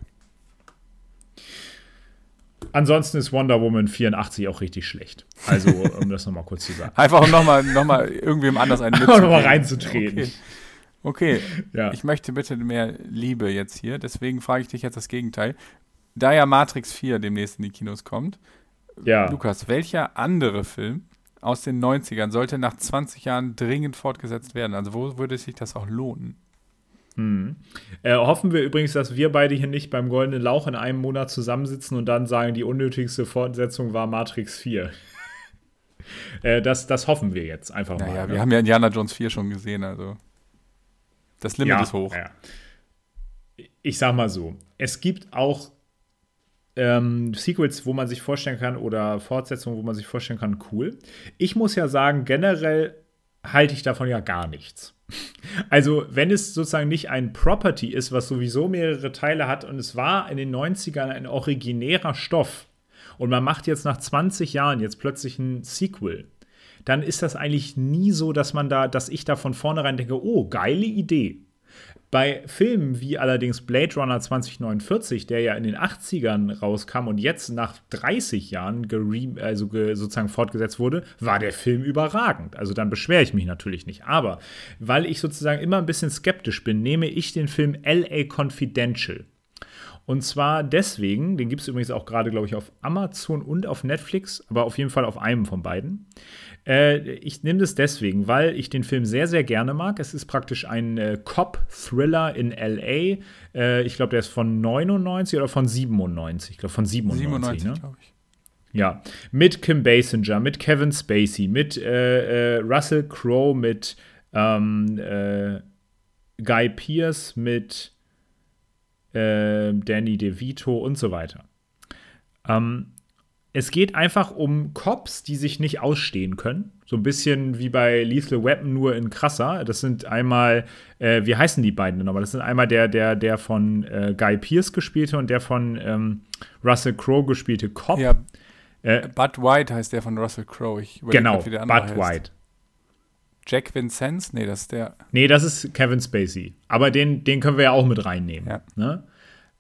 Ansonsten ist Wonder Woman 84 auch richtig schlecht. Also, um das nochmal kurz zu sagen. Einfach um nochmal noch mal irgendwem anders einen Einfach nochmal reinzutreten. Okay. Okay, ja. ich möchte bitte mehr Liebe jetzt hier, deswegen frage ich dich jetzt das Gegenteil. Da ja Matrix 4 demnächst in die Kinos kommt, ja. Lukas, welcher andere Film aus den 90ern sollte nach 20 Jahren dringend fortgesetzt werden? Also wo würde sich das auch lohnen? Hm. Äh, hoffen wir übrigens, dass wir beide hier nicht beim Goldenen Lauch in einem Monat zusammensitzen und dann sagen, die unnötigste Fortsetzung war Matrix 4. äh, das, das hoffen wir jetzt einfach naja, mal. Ja, wir ne? haben ja Indiana Jones 4 schon gesehen, also das Limit ja, ist hoch. Ja. Ich sag mal so, es gibt auch ähm, Sequels, wo man sich vorstellen kann, oder Fortsetzungen, wo man sich vorstellen kann, cool. Ich muss ja sagen, generell halte ich davon ja gar nichts. Also, wenn es sozusagen nicht ein Property ist, was sowieso mehrere Teile hat und es war in den 90ern ein originärer Stoff und man macht jetzt nach 20 Jahren jetzt plötzlich ein Sequel, dann ist das eigentlich nie so, dass man da, dass ich da von vornherein denke, oh, geile Idee. Bei Filmen wie allerdings Blade Runner 2049, der ja in den 80ern rauskam und jetzt nach 30 Jahren also sozusagen fortgesetzt wurde, war der Film überragend. Also dann beschwere ich mich natürlich nicht. Aber weil ich sozusagen immer ein bisschen skeptisch bin, nehme ich den Film LA Confidential. Und zwar deswegen, den gibt es übrigens auch gerade, glaube ich, auf Amazon und auf Netflix, aber auf jeden Fall auf einem von beiden. Äh, ich nehme das deswegen, weil ich den Film sehr, sehr gerne mag. Es ist praktisch ein äh, Cop-Thriller in L.A. Äh, ich glaube, der ist von 99 oder von 97. Ich glaube, von 97, 97 ne? glaube ich. Ja, mit Kim Basinger, mit Kevin Spacey, mit äh, äh, Russell Crowe, mit ähm, äh, Guy Pierce, mit Danny DeVito und so weiter. Ähm, es geht einfach um Cops, die sich nicht ausstehen können. So ein bisschen wie bei Lethal Weapon, nur in krasser. Das sind einmal, äh, wie heißen die beiden nochmal? Das sind einmal der, der, der von äh, Guy Pierce gespielte und der von ähm, Russell Crowe gespielte Cop. Ja, äh, Bud White heißt der von Russell Crowe. genau, Bud heißt. White. Jack Vincenz? Nee, das ist der. Nee, das ist Kevin Spacey. Aber den, den können wir ja auch mit reinnehmen. Ja. Ne?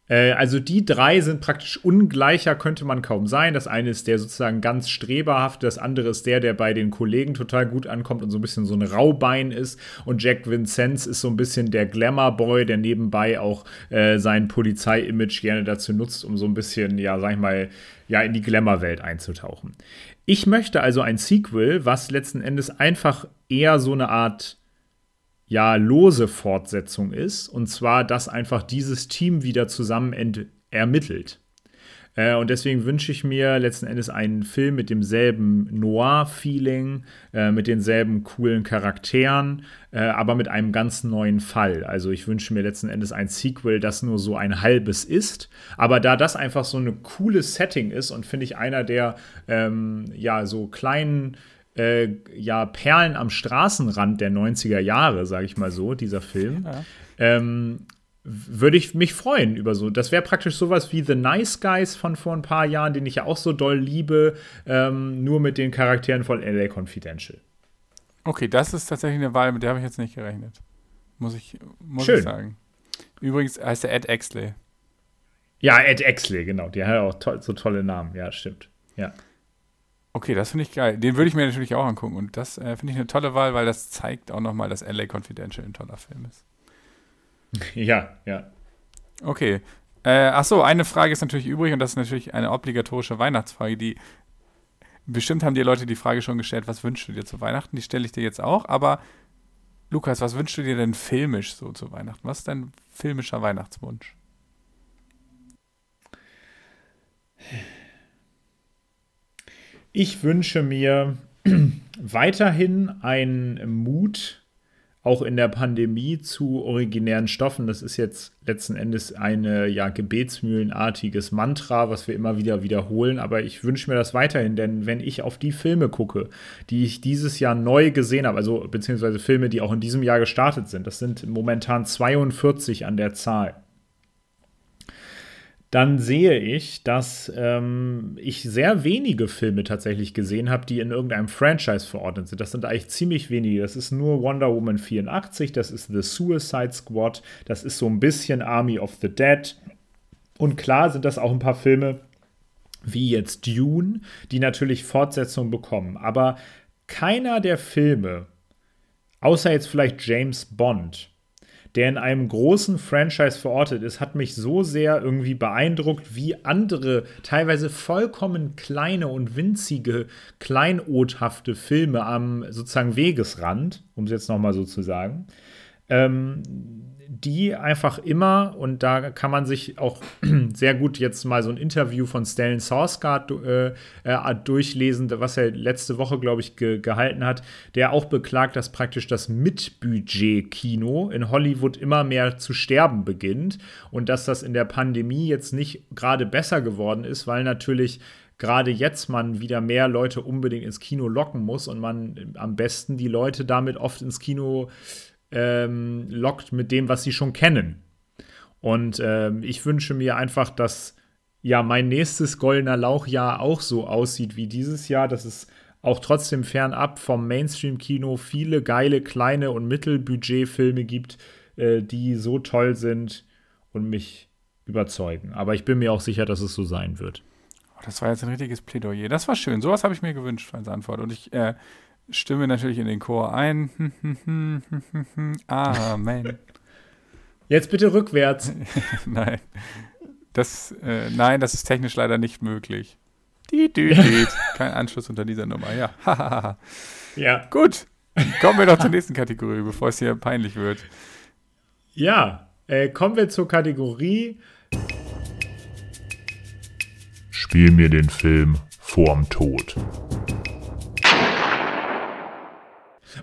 Äh, also die drei sind praktisch ungleicher, könnte man kaum sein. Das eine ist der sozusagen ganz streberhaft, das andere ist der, der bei den Kollegen total gut ankommt und so ein bisschen so ein Raubein ist. Und Jack Vincenz ist so ein bisschen der Glamour-Boy, der nebenbei auch äh, sein Polizei-Image gerne dazu nutzt, um so ein bisschen, ja, sag ich mal, ja, in die Glamour-Welt einzutauchen. Ich möchte also ein Sequel, was letzten Endes einfach eher so eine Art ja lose Fortsetzung ist. Und zwar, dass einfach dieses Team wieder zusammen ermittelt. Äh, und deswegen wünsche ich mir letzten Endes einen Film mit demselben Noir-Feeling, äh, mit denselben coolen Charakteren, äh, aber mit einem ganz neuen Fall. Also ich wünsche mir letzten Endes ein Sequel, das nur so ein halbes ist. Aber da das einfach so eine coole Setting ist und finde ich einer der ähm, ja so kleinen äh, ja, Perlen am Straßenrand der 90er Jahre, sage ich mal so, dieser Film. Ja. Ähm, würde ich mich freuen über so. Das wäre praktisch sowas wie The Nice Guys von vor ein paar Jahren, den ich ja auch so doll liebe, ähm, nur mit den Charakteren von LA Confidential. Okay, das ist tatsächlich eine Wahl, mit der habe ich jetzt nicht gerechnet. Muss ich, muss Schön. ich sagen. Übrigens heißt er Ed Exley. Ja, Ed Exley, genau. Der hat ja auch to so tolle Namen. Ja, stimmt. Ja. Okay, das finde ich geil. Den würde ich mir natürlich auch angucken. Und das äh, finde ich eine tolle Wahl, weil das zeigt auch nochmal, dass LA Confidential ein toller Film ist. Ja, ja. Okay. Äh, achso, eine Frage ist natürlich übrig und das ist natürlich eine obligatorische Weihnachtsfrage, die bestimmt haben dir Leute die Frage schon gestellt, was wünschst du dir zu Weihnachten? Die stelle ich dir jetzt auch, aber Lukas, was wünschst du dir denn filmisch so zu Weihnachten? Was ist dein filmischer Weihnachtswunsch? Ich wünsche mir weiterhin einen Mut auch in der Pandemie zu originären Stoffen. Das ist jetzt letzten Endes ein ja, gebetsmühlenartiges Mantra, was wir immer wieder wiederholen. Aber ich wünsche mir das weiterhin, denn wenn ich auf die Filme gucke, die ich dieses Jahr neu gesehen habe, also beziehungsweise Filme, die auch in diesem Jahr gestartet sind, das sind momentan 42 an der Zahl dann sehe ich, dass ähm, ich sehr wenige Filme tatsächlich gesehen habe, die in irgendeinem Franchise verordnet sind. Das sind eigentlich ziemlich wenige. Das ist nur Wonder Woman 84, das ist The Suicide Squad, das ist so ein bisschen Army of the Dead. Und klar sind das auch ein paar Filme wie jetzt Dune, die natürlich Fortsetzungen bekommen. Aber keiner der Filme, außer jetzt vielleicht James Bond, der in einem großen Franchise verortet ist, hat mich so sehr irgendwie beeindruckt, wie andere, teilweise vollkommen kleine und winzige, kleinothafte Filme am sozusagen Wegesrand, um es jetzt nochmal so zu sagen, ähm, die einfach immer, und da kann man sich auch sehr gut jetzt mal so ein Interview von Stellan Sarsgaard äh, äh, durchlesen, was er letzte Woche, glaube ich, ge gehalten hat, der auch beklagt, dass praktisch das Mitbudget-Kino in Hollywood immer mehr zu sterben beginnt und dass das in der Pandemie jetzt nicht gerade besser geworden ist, weil natürlich gerade jetzt man wieder mehr Leute unbedingt ins Kino locken muss und man am besten die Leute damit oft ins Kino ähm, lockt mit dem, was sie schon kennen. Und ähm, ich wünsche mir einfach, dass ja mein nächstes Goldener Lauchjahr auch so aussieht wie dieses Jahr, dass es auch trotzdem fernab vom Mainstream-Kino viele geile kleine und Mittelbudget-Filme gibt, äh, die so toll sind und mich überzeugen. Aber ich bin mir auch sicher, dass es so sein wird. Oh, das war jetzt ein richtiges Plädoyer. Das war schön. Sowas habe ich mir gewünscht als Antwort. Und ich äh, stimme natürlich in den Chor ein. Amen. Jetzt bitte rückwärts. nein. Das, äh, nein, das ist technisch leider nicht möglich. Die, die, die. Kein Anschluss unter dieser Nummer, ja. ja. Gut. Kommen wir doch zur nächsten Kategorie, bevor es hier peinlich wird. Ja, äh, kommen wir zur Kategorie. Spiel mir den Film vorm Tod.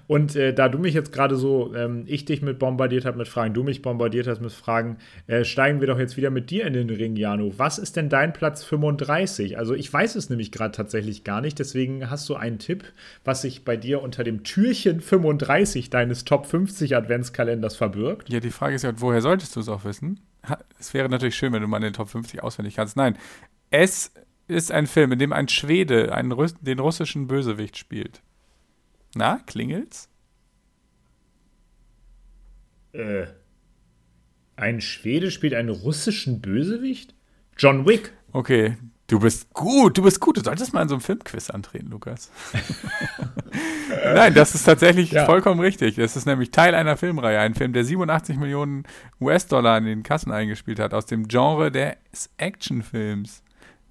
Und äh, da du mich jetzt gerade so, ähm, ich dich mit bombardiert habe mit Fragen, du mich bombardiert hast mit Fragen, äh, steigen wir doch jetzt wieder mit dir in den Ring, Jano. Was ist denn dein Platz 35? Also ich weiß es nämlich gerade tatsächlich gar nicht, deswegen hast du einen Tipp, was sich bei dir unter dem Türchen 35 deines Top 50 Adventskalenders verbirgt? Ja, die Frage ist ja, woher solltest du es auch wissen? Es wäre natürlich schön, wenn du mal den Top 50 auswendig kannst. Nein, es ist ein Film, in dem ein Schwede einen, den russischen Bösewicht spielt. Na, klingelt's? Äh. Ein Schwede spielt einen russischen Bösewicht? John Wick. Okay, du bist gut, du bist gut. Du solltest mal in so einem Filmquiz antreten, Lukas. Nein, das ist tatsächlich ja. vollkommen richtig. Das ist nämlich Teil einer Filmreihe. Ein Film, der 87 Millionen US-Dollar in den Kassen eingespielt hat, aus dem Genre des Actionfilms.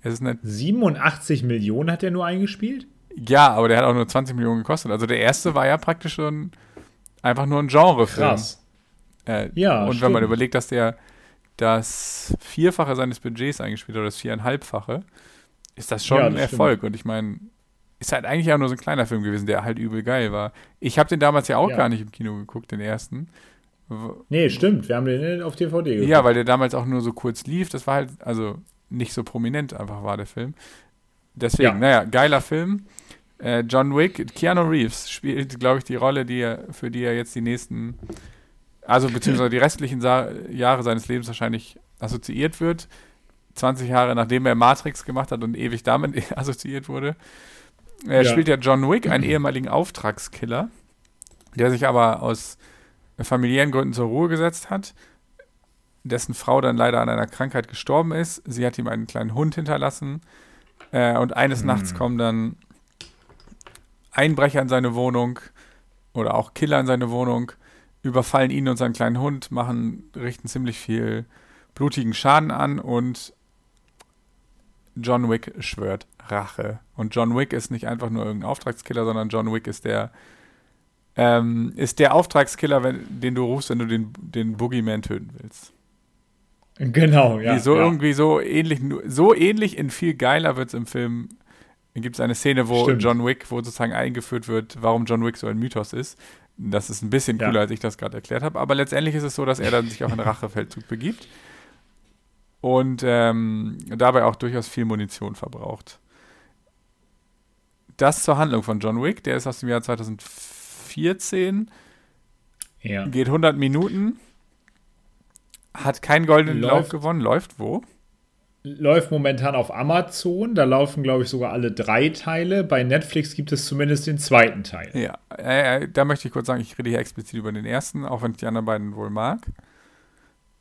87 Millionen hat er nur eingespielt? Ja, aber der hat auch nur 20 Millionen gekostet. Also der erste war ja praktisch schon einfach nur ein Genrefilm. Krass. Äh, ja. Und stimmt. wenn man überlegt, dass der das Vierfache seines Budgets eingespielt hat, oder das Viereinhalbfache, ist das schon ja, das ein Erfolg. Stimmt. Und ich meine, ist halt eigentlich ja nur so ein kleiner Film gewesen, der halt übel geil war. Ich habe den damals ja auch ja. gar nicht im Kino geguckt, den ersten. Nee, stimmt. Wir haben den auf DVD geguckt. Ja, weil der damals auch nur so kurz lief. Das war halt, also nicht so prominent einfach war der Film. Deswegen, ja. naja, geiler Film. Äh, John Wick, Keanu Reeves spielt, glaube ich, die Rolle, die er, für die er jetzt die nächsten, also beziehungsweise die restlichen Sa Jahre seines Lebens wahrscheinlich assoziiert wird. 20 Jahre nachdem er Matrix gemacht hat und ewig damit assoziiert wurde. Er ja. spielt ja John Wick, einen ehemaligen Auftragskiller, der sich aber aus familiären Gründen zur Ruhe gesetzt hat, dessen Frau dann leider an einer Krankheit gestorben ist. Sie hat ihm einen kleinen Hund hinterlassen äh, und eines hm. Nachts kommen dann Einbrecher in seine Wohnung oder auch Killer in seine Wohnung, überfallen ihn und seinen kleinen Hund, machen, richten ziemlich viel blutigen Schaden an und John Wick schwört Rache. Und John Wick ist nicht einfach nur irgendein Auftragskiller, sondern John Wick ist der ähm, ist der Auftragskiller, wenn, den du rufst, wenn du den, den Boogeyman töten willst. Genau, ja. So ja. irgendwie so ähnlich, so ähnlich in viel geiler wird es im Film gibt es eine Szene, wo Stimmt. John Wick, wo sozusagen eingeführt wird, warum John Wick so ein Mythos ist. Das ist ein bisschen Ja. cooler, als ich das gerade erklärt habe. Aber letztendlich ist es so, dass er dann sich auf einen Rachefeldzug begibt und ähm, dabei auch durchaus viel Munition verbraucht. Das zur Handlung von John Wick, der ist aus dem Jahr 2014, Ja. geht 100 Minuten, hat keinen goldenen Lauf Läuft. gewonnen, läuft wo? Läuft momentan auf Amazon. Da laufen, glaube ich, sogar alle drei Teile. Bei Netflix gibt es zumindest den zweiten Teil. Ja, äh, da möchte ich kurz sagen, ich rede hier explizit über den ersten, auch wenn ich die anderen beiden wohl mag.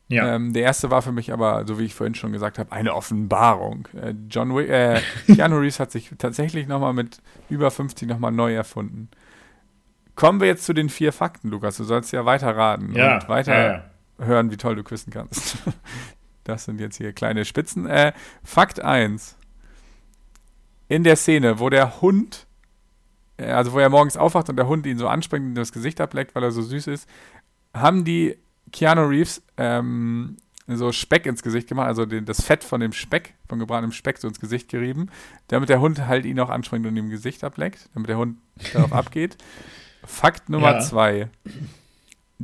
Ja. Ähm, der erste war für mich aber, so wie ich vorhin schon gesagt habe, eine Offenbarung. Äh, John Wick, äh, Keanu Reeves hat sich tatsächlich nochmal mit über 50 nochmal neu erfunden. Kommen wir jetzt zu den vier Fakten, Lukas. Du sollst ja weiter raten ja. und weiter ja, ja. Hören, wie toll du quissen kannst. Das sind jetzt hier kleine Spitzen. Äh, Fakt 1. In der Szene, wo der Hund, äh, also wo er morgens aufwacht und der Hund ihn so anspringt und das Gesicht ableckt, weil er so süß ist, haben die Keanu Reeves ähm, so Speck ins Gesicht gemacht, also den, das Fett von dem Speck, von gebratenem Speck so ins Gesicht gerieben, damit der Hund halt ihn auch anspringt und ihm Gesicht ableckt, damit der Hund darauf abgeht. Fakt Nummer Ja.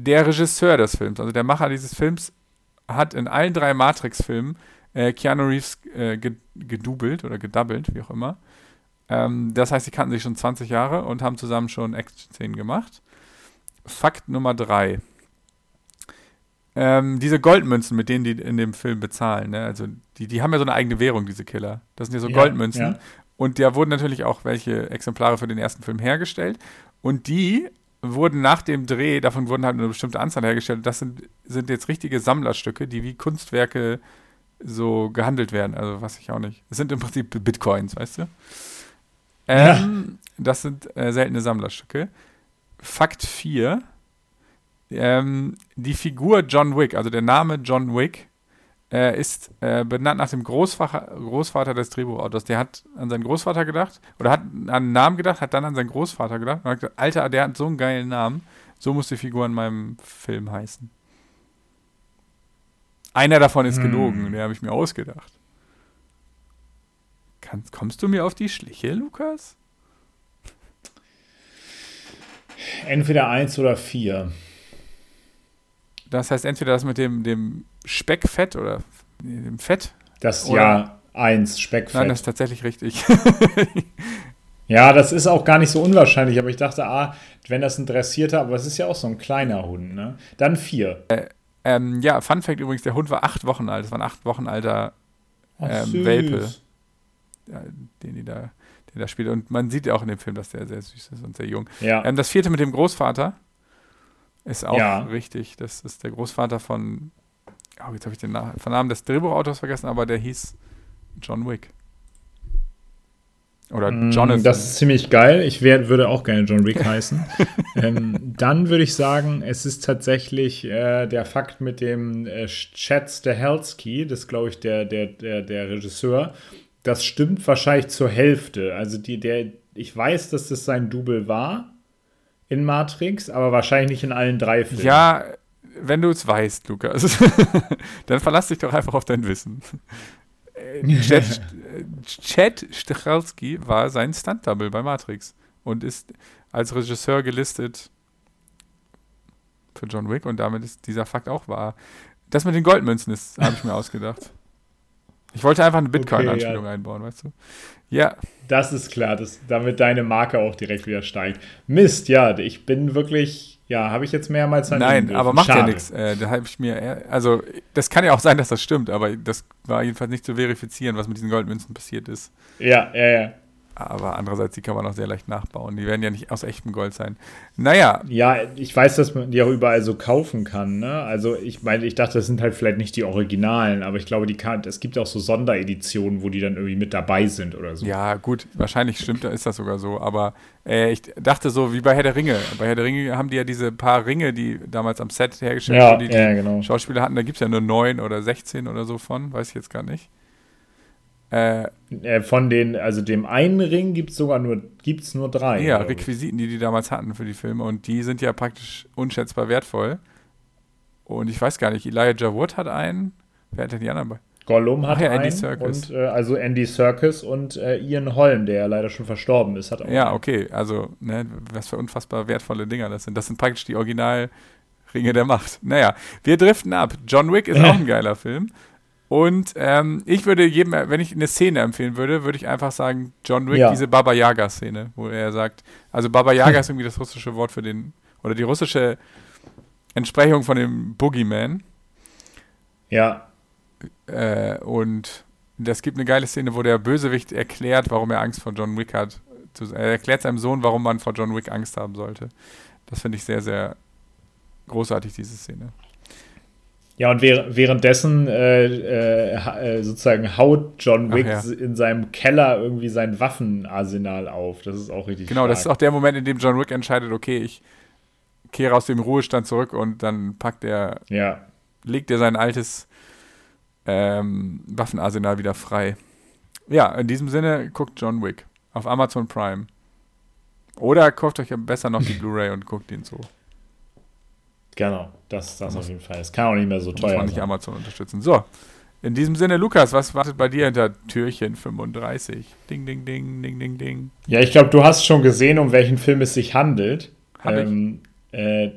Der Regisseur des Films, also der Macher dieses Films, hat in allen drei Matrix-Filmen äh, Keanu Reeves äh, ge gedoubelt oder gedoubelt, wie auch immer. Ähm, das heißt, sie kannten sich schon 20 Jahre und haben zusammen schon Action-Szenen gemacht. Fakt Nummer drei. Ähm, diese Goldmünzen, mit denen die in dem Film bezahlen, ne? also die, die haben ja so eine eigene Währung, diese Killer. Das sind ja so Ja, Goldmünzen. ja. Und da wurden natürlich auch welche Exemplare für den ersten Film hergestellt. Und die wurden nach dem Dreh, davon wurden halt eine bestimmte Anzahl hergestellt. Das sind, sind jetzt richtige Sammlerstücke, die wie Kunstwerke so gehandelt werden. Also was ich auch nicht. Es sind im Prinzip Bitcoins, weißt du? Ähm, Das sind äh, seltene Sammlerstücke. Fakt 4. Ähm, die Figur John Wick, also der Name John Wick, äh, ist äh, benannt nach dem Großvater, Großvater des Drehbuchautors. Der hat an seinen Großvater gedacht oder hat an einen Namen gedacht, hat dann an seinen Großvater gedacht und hat gesagt, Alter, der hat so einen geilen Namen. So muss die Figur in meinem Film heißen. Einer davon ist Hm. gelogen, den habe ich mir ausgedacht. Kann, kommst du mir auf die Schliche, Lukas? Entweder eins oder vier. Das heißt entweder das mit dem, dem Speckfett oder dem Fett. Das Oder- Jahr eins, Speckfett. Nein, das ist tatsächlich richtig. ja, das ist auch gar nicht so unwahrscheinlich, aber ich dachte, ah, wenn das ein dressierter, aber es ist ja auch so ein kleiner Hund, ne? Dann vier. ähm, ja, Fun Fact übrigens, der Hund war acht Wochen alt. Das war ein acht Wochen alter, Ähm. Welpe. ja, den die da, den da spielt. Und man sieht ja auch in dem Film, dass der sehr süß ist und sehr jung. Ja. Ähm, das vierte mit dem Großvater ist auch Ja. richtig. Das ist der Großvater von, oh, jetzt habe ich den Namen des Drehbuchautors vergessen, aber der hieß John Wick. Oder Mm, Jonathan. Das ist ziemlich geil. Ich wär, würde auch gerne John Wick heißen. ähm, dann würde ich sagen, es ist tatsächlich äh, der Fakt mit dem äh, Chad Stahelski, das ist, glaube ich, der, der, der, der Regisseur. Das stimmt wahrscheinlich zur Hälfte. Also die, der, ich weiß, dass das sein Double war in Matrix, aber wahrscheinlich nicht in allen drei Filmen. Ja, wenn du es weißt, Lukas, dann verlass dich doch einfach auf dein Wissen. Chad, äh, Chad Stachelski war sein Stunt-Double bei Matrix und ist als Regisseur gelistet für John Wick und damit ist dieser Fakt auch wahr. Das mit den Goldmünzen ist, habe ich mir ausgedacht. Ich wollte einfach eine Bitcoin-Anspielung ja. einbauen, weißt du? Ja, Das ist klar, dass damit deine Marke auch direkt wieder steigt. Mist, ja, ich bin wirklich, ja, habe ich jetzt mehrmals Nein, aber macht ja Schade. nichts. Äh, da habe ich mir, also das kann ja auch sein, dass das stimmt, aber das war jedenfalls nicht zu verifizieren, was mit diesen Goldmünzen passiert ist. Ja, ja, ja. Aber andererseits, die kann man auch sehr leicht nachbauen. Die werden ja nicht aus echtem Gold sein. Naja, Ja, ich weiß, dass man die auch überall so kaufen kann. Ne? Also ich meine, ich dachte, das sind halt vielleicht nicht die Originalen, aber ich glaube, die kann, es gibt auch so Sondereditionen, wo die dann irgendwie mit dabei sind oder so. ja gut, wahrscheinlich stimmt, ist das sogar so. Aber äh, ich dachte so, wie bei Herr der Ringe. Bei Herr der Ringe haben die ja diese paar Ringe, die damals am Set hergestellt Ja, wurden, die ja, die genau. Schauspieler hatten. Da gibt es ja nur neun oder 16 oder so von, weiß ich jetzt gar nicht. Äh, Äh, von den, also dem einen Ring gibt es sogar nur, gibt's nur drei. Ja. Requisiten, die die damals hatten für die Filme und die sind ja praktisch unschätzbar wertvoll. Und ich weiß gar nicht, Elijah Wood hat einen. Wer hat denn die anderen bei? Gollum hat Ach ja, einen. Andy Serkis. Und, äh, also Andy Serkis und äh, Ian Holm, der ja leider schon verstorben ist, hat auch Ja, einen. okay, also, ne, was für unfassbar wertvolle Dinger das sind. Das sind praktisch die Original Ringe der Macht. Naja, wir driften ab. John Wick ist auch ein geiler Film. Und ähm, ich würde jedem, wenn ich eine Szene empfehlen würde, würde ich einfach sagen, John Wick, Ja. diese Baba Yaga-Szene, wo er sagt, also Baba Yaga ist irgendwie das russische Wort für den, oder die russische Entsprechung von dem Boogeyman. Ja, Äh, und das gibt eine geile Szene, wo der Bösewicht erklärt, warum er Angst vor John Wick hat. Er erklärt seinem Sohn, warum man vor John Wick Angst haben sollte. Das finde ich sehr, sehr großartig, diese Szene. Ja, und währ währenddessen äh, äh, äh, sozusagen haut John Wick ja. in seinem Keller irgendwie sein Waffenarsenal auf. Das ist auch richtig Genau, das ist stark. auch der Moment, in dem John Wick entscheidet, okay, ich kehre aus dem Ruhestand zurück und dann packt er, Ja, legt er sein altes ähm, Waffenarsenal wieder frei. Ja, in diesem Sinne, guckt John Wick auf Amazon Prime. Oder kauft euch besser noch die Blu-ray und guckt ihn so. Genau. Das, das auf jeden Fall. Es kann auch nicht mehr so teuer man nicht sein. Amazon unterstützen. So, in diesem Sinne, Lukas, was wartet bei dir hinter Türchen 35? Ding, ding, ding, ding, ding, ding. Ja, ich glaube, du hast schon gesehen, um welchen Film es sich handelt. Hab ich. ähm, äh,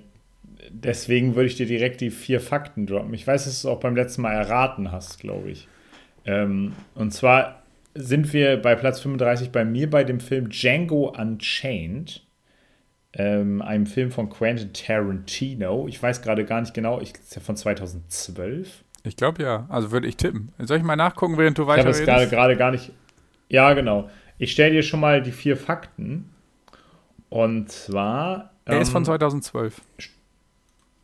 deswegen würde ich dir direkt die vier Fakten droppen. Ich weiß, dass du es auch beim letzten Mal erraten hast, glaube ich. Ähm, und zwar sind wir bei Platz 35 bei mir bei dem Film Django Unchained. Ähm, einem Film von Quentin Tarantino. Ich weiß gerade gar nicht genau, ich, ist ja von 2012. Ich glaube ja. Also würde ich tippen. Soll ich mal nachgucken, während du Ich habe weiter es gerade gerade gar nicht. Ja, genau. Ich stelle dir schon mal die vier Fakten. Und zwar. Er ist von ähm, 2012.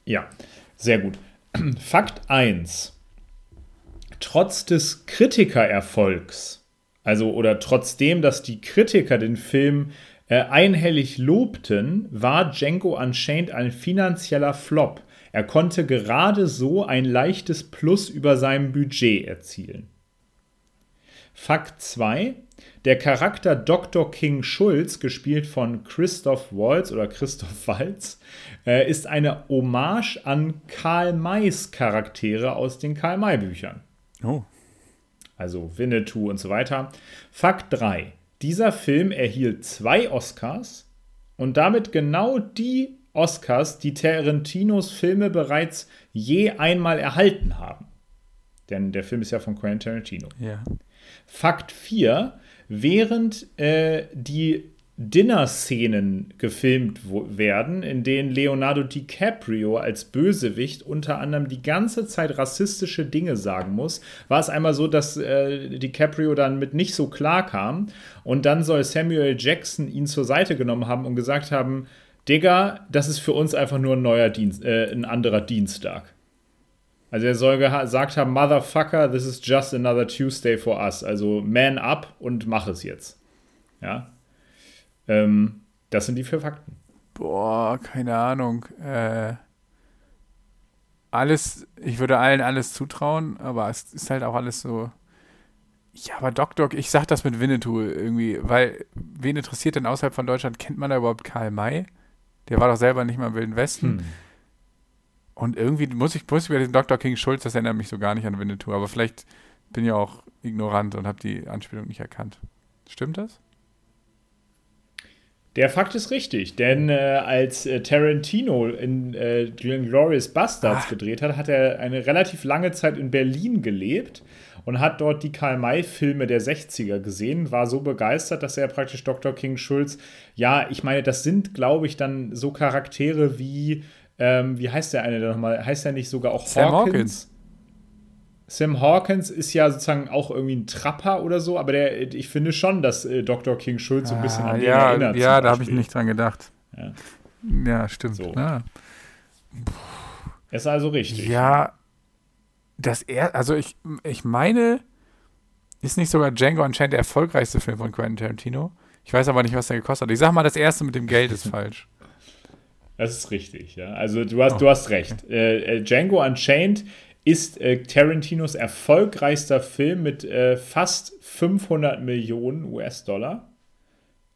Ja, sehr gut. Fakt 1. Trotz des Kritikererfolgs, also oder trotzdem, dass die Kritiker den Film äh, einhellig lobten, war Django Unchained ein finanzieller Flop. Er konnte gerade so ein leichtes Plus über seinem Budget erzielen. Fakt 2. Der Charakter Dr. King Schulz, gespielt von Christoph Waltz oder Christoph Waltz, äh, ist eine Hommage an Karl Mays Charaktere aus den Karl May Büchern. Oh. Also Winnetou und so weiter. Fakt 3. Dieser Film erhielt zwei Oscars und damit genau die Oscars, die Tarantinos Filme bereits je einmal erhalten haben. Denn der Film ist ja von Quentin Tarantino. Ja. Fakt 4. Während äh, die Dinner-Szenen gefilmt werden, in denen Leonardo DiCaprio als Bösewicht unter anderem die ganze Zeit rassistische Dinge sagen muss, war es einmal so, dass äh, DiCaprio dann mit nicht so klar kam und dann soll Samuel Jackson ihn zur Seite genommen haben und gesagt haben, Digga, das ist für uns einfach nur ein neuer Dienst, äh, ein anderer Dienstag. Also er soll gesagt haben, Motherfucker, this is just another Tuesday for us. Also man up und mach es jetzt. Ja. Ähm, das sind die vier Fakten. Boah, keine Ahnung. Äh, alles, ich würde allen alles zutrauen, aber es ist halt auch alles so. Ja, aber Doc Doc, ich sag das mit Winnetou irgendwie, weil wen interessiert denn außerhalb von Deutschland, kennt man da überhaupt Karl May? Der war doch selber nicht mal im Wilden Westen. Hm. Und irgendwie muss ich, muss ich bei diesem Dr. King Schulz, das erinnert mich so gar nicht an Winnetou, aber vielleicht bin ich auch ignorant und habe die Anspielung nicht erkannt. Stimmt das? Der Fakt ist richtig, denn äh, als äh, Tarantino in äh, Glorious Bastards Ah. gedreht hat, hat er eine relativ lange Zeit in Berlin gelebt und hat dort die Karl-May-Filme der 60er gesehen, war so begeistert, dass er praktisch Dr. King Schulz, ja, ich meine, das sind, glaube ich, dann so Charaktere wie, ähm, wie heißt der eine da nochmal? Heißt der nicht sogar auch Sam Hawkins? Hawkins. Sam Hawkins ist ja sozusagen auch irgendwie ein Trapper oder so, aber der, ich finde schon, dass äh, Dr. King Schulz so ein bisschen Ah, an den ja, erinnert. ja, da habe ich nicht dran gedacht. Ja. Ja, stimmt. So. Ah. Ist also richtig. Ja, das er, also ich, ich meine, ist nicht sogar Django anscheinend der erfolgreichste Film von Quentin Tarantino? Ich weiß aber nicht, was der gekostet hat. Ich sag mal, das erste mit dem Geld ist falsch. Das ist richtig, ja. Also du hast, Oh, du hast recht. Äh, äh, Django Unchained ist äh, Tarantinos erfolgreichster Film mit äh, fast 500 Millionen US-Dollar.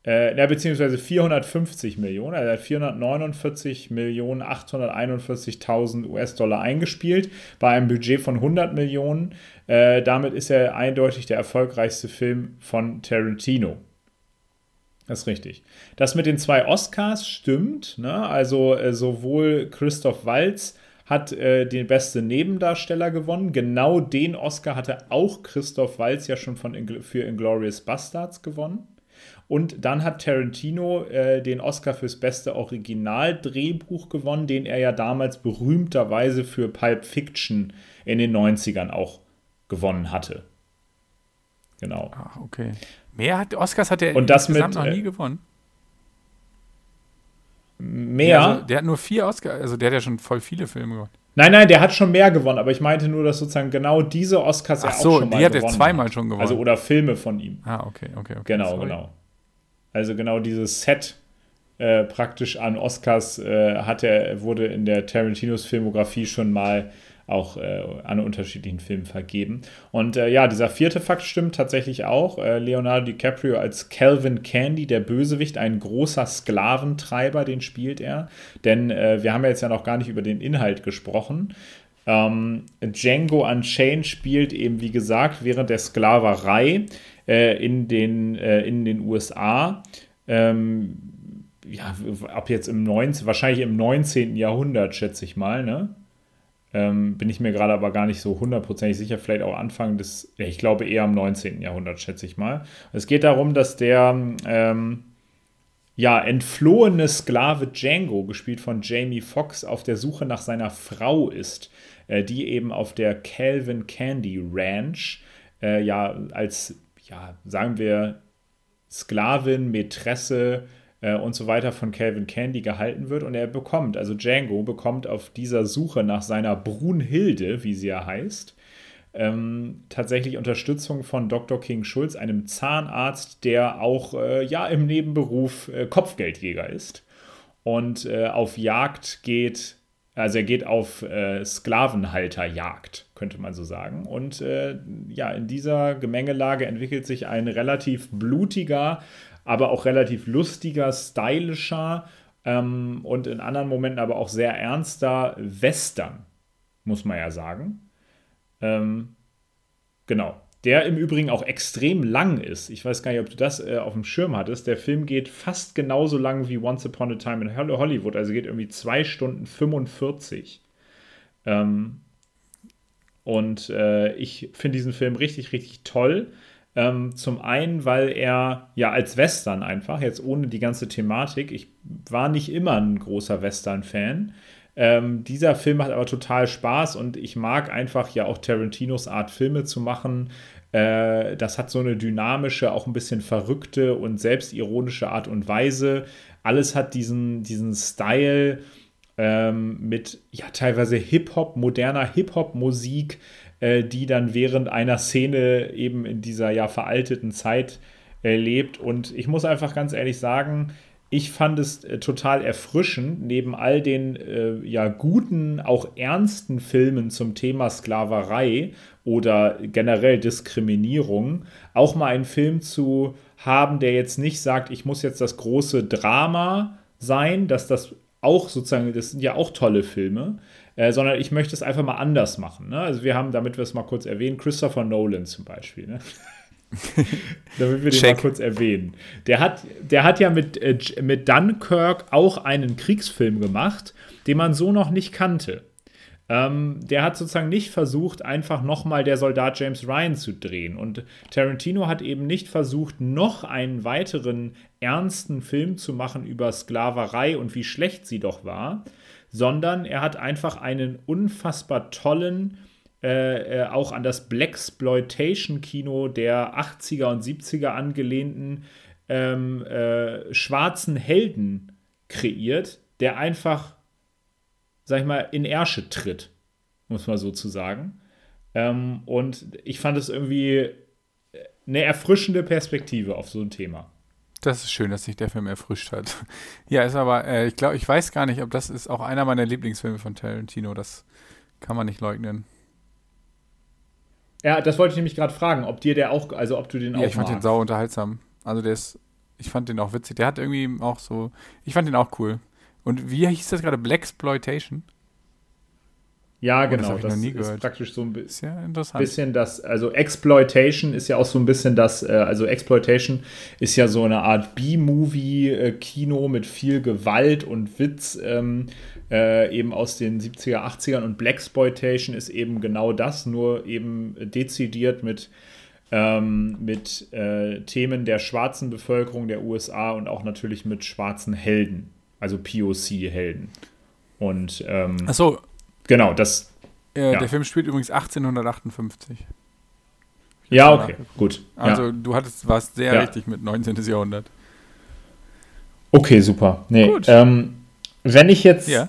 äh, beziehungsweise 450 Millionen. Also er hat 449 Millionen 841.000 US-Dollar eingespielt bei einem Budget von 100 Millionen. Äh, damit ist er eindeutig der erfolgreichste Film von Tarantino. Das ist richtig. Das mit den zwei Oscars stimmt. Ne? Also äh, sowohl Christoph Waltz hat äh, den besten Nebendarsteller gewonnen. Genau den Oscar hatte auch Christoph Waltz ja schon von, für Inglourious Bastards gewonnen. Und dann hat Tarantino äh, den Oscar fürs beste Originaldrehbuch gewonnen, den er ja damals berühmterweise für Pulp Fiction in den 90ern auch gewonnen hatte. Genau. Ach, okay. Mehr hat Oscars hat er Und das mit, noch äh, nie gewonnen. Mehr. Ja, also, der hat nur vier Oscars, also der hat ja schon voll viele Filme gewonnen. Nein, nein, der hat schon mehr gewonnen, aber ich meinte nur, dass sozusagen genau diese Oscars Ach er auch so, schon mal die hat er gewonnen zweimal hat. schon gewonnen. Also oder Filme von ihm. Ah, okay, okay, okay. Genau, sorry. genau. Also genau dieses Set äh, praktisch an Oscars äh, hat er, wurde in der Tarantinos Filmografie schon mal auch äh, an unterschiedlichen Filmen vergeben. Und äh, ja, dieser vierte Fakt stimmt tatsächlich auch. Äh, Leonardo DiCaprio als Calvin Candy, der Bösewicht, ein großer Sklaventreiber, den spielt er. Denn äh, wir haben ja jetzt ja noch gar nicht über den Inhalt gesprochen. Ähm, Django Unchained spielt eben, wie gesagt, während der Sklaverei äh, in, den, äh, in den USA. Ähm, ja, ab jetzt im 19, wahrscheinlich im 19. Jahrhundert, schätze ich mal, ne? Ähm, bin ich mir gerade aber gar nicht so hundertprozentig sicher, vielleicht auch Anfang des, ich glaube eher im 19. Jahrhundert, schätze ich mal. Es geht darum, dass der ähm, ja, entflohene Sklave Django, gespielt von Jamie Foxx, auf der Suche nach seiner Frau ist, äh, die eben auf der Calvin Candy Ranch äh, ja als, ja, sagen wir, Sklavin, Mätresse äh, und so weiter von Calvin Candy gehalten wird. Und er bekommt, also Django bekommt auf dieser Suche nach seiner Brunhilde, wie sie ja heißt, ähm, tatsächlich Unterstützung von Dr. King Schulz, einem Zahnarzt, der auch äh, ja im Nebenberuf äh, Kopfgeldjäger ist und äh, auf Jagd geht, also er geht auf äh, Sklavenhalterjagd, könnte man so sagen. Und äh, ja, in dieser Gemengelage entwickelt sich ein relativ blutiger, aber auch relativ lustiger, stylischer ähm, und in anderen Momenten aber auch sehr ernster Western, muss man ja sagen. Ähm, genau. Der im Übrigen auch extrem lang ist. Ich weiß gar nicht, ob du das äh, auf dem Schirm hattest. Der Film geht fast genauso lang wie Once Upon a Time in Hol- Hollywood. Also geht irgendwie 2 Stunden 45. Ähm, und äh, ich finde diesen Film richtig, richtig toll. Ähm, zum einen, weil er ja als Western einfach, jetzt ohne die ganze Thematik, ich war nicht immer ein großer Western-Fan. Ähm, dieser Film hat aber total Spaß und ich mag einfach ja auch Tarantinos Art, Filme zu machen. Äh, das hat so eine dynamische, auch ein bisschen verrückte und selbstironische Art und Weise. Alles hat diesen, diesen Style ähm, mit ja teilweise Hip-Hop, moderner Hip-Hop-Musik, äh, die dann während einer Szene eben in dieser ja veralteten Zeit äh, lebt. Und ich muss einfach ganz ehrlich sagen, ich fand es äh, total erfrischend, neben all den äh, ja guten, auch ernsten Filmen zum Thema Sklaverei oder generell Diskriminierung, auch mal einen Film zu haben, der jetzt nicht sagt, ich muss jetzt das große Drama sein, dass das auch sozusagen, das sind ja auch tolle Filme, äh, sondern ich möchte es einfach mal anders machen. Ne? Also wir haben, damit wir es mal kurz erwähnen, Christopher Nolan zum Beispiel. Ne? damit wir den Check. mal kurz erwähnen. Der hat, der hat ja mit, äh, mit Dunkirk auch einen Kriegsfilm gemacht, den man so noch nicht kannte. Ähm, der hat sozusagen nicht versucht, einfach nochmal der Soldat James Ryan zu drehen. Und Tarantino hat eben nicht versucht, noch einen weiteren ernsten Film zu machen über Sklaverei und wie schlecht sie doch war, sondern er hat einfach einen unfassbar tollen, äh, äh, auch an das Blaxploitation-Kino der 80er und 70er angelehnten ähm, äh, schwarzen Helden kreiert, der einfach, sag ich mal, in Ärsche tritt, muss man so zu sagen. Ähm, und ich fand es irgendwie eine erfrischende Perspektive auf so ein Thema. Das ist schön, dass sich der Film erfrischt hat. Ja, ist aber, äh, ich glaube, ich weiß gar nicht, ob das ist auch einer meiner Lieblingsfilme von Tarantino. Das kann man nicht leugnen. Ja, das wollte ich nämlich gerade fragen, ob dir der auch, also ob du den Ja, auch ich fand den magst. sau unterhaltsam. Also der ist, Ich fand den auch witzig. Der hat irgendwie auch so, ich fand den auch cool. Und wie hieß das gerade? Blaxploitation? Ja, Oh, das genau. Das, noch nie ist praktisch so ein bi- ja interessant. bisschen das, also Exploitation ist ja auch so ein bisschen das, äh, also Exploitation ist ja so eine Art B-Movie-Kino mit viel Gewalt und Witz, ähm, äh, eben aus den 70er, 80ern und Blaxploitation ist eben genau das, nur eben dezidiert mit, ähm, mit äh, Themen der schwarzen Bevölkerung der USA und auch natürlich mit schwarzen Helden, also POC-Helden. Und ähm, Achso, genau, das, äh, Ja. der Film spielt übrigens 1858. ja, okay, gut. ja. Also du hattest warst sehr Ja. richtig mit 19. Jahrhundert. Okay, super. Nee. Ähm, wenn ich jetzt Ja.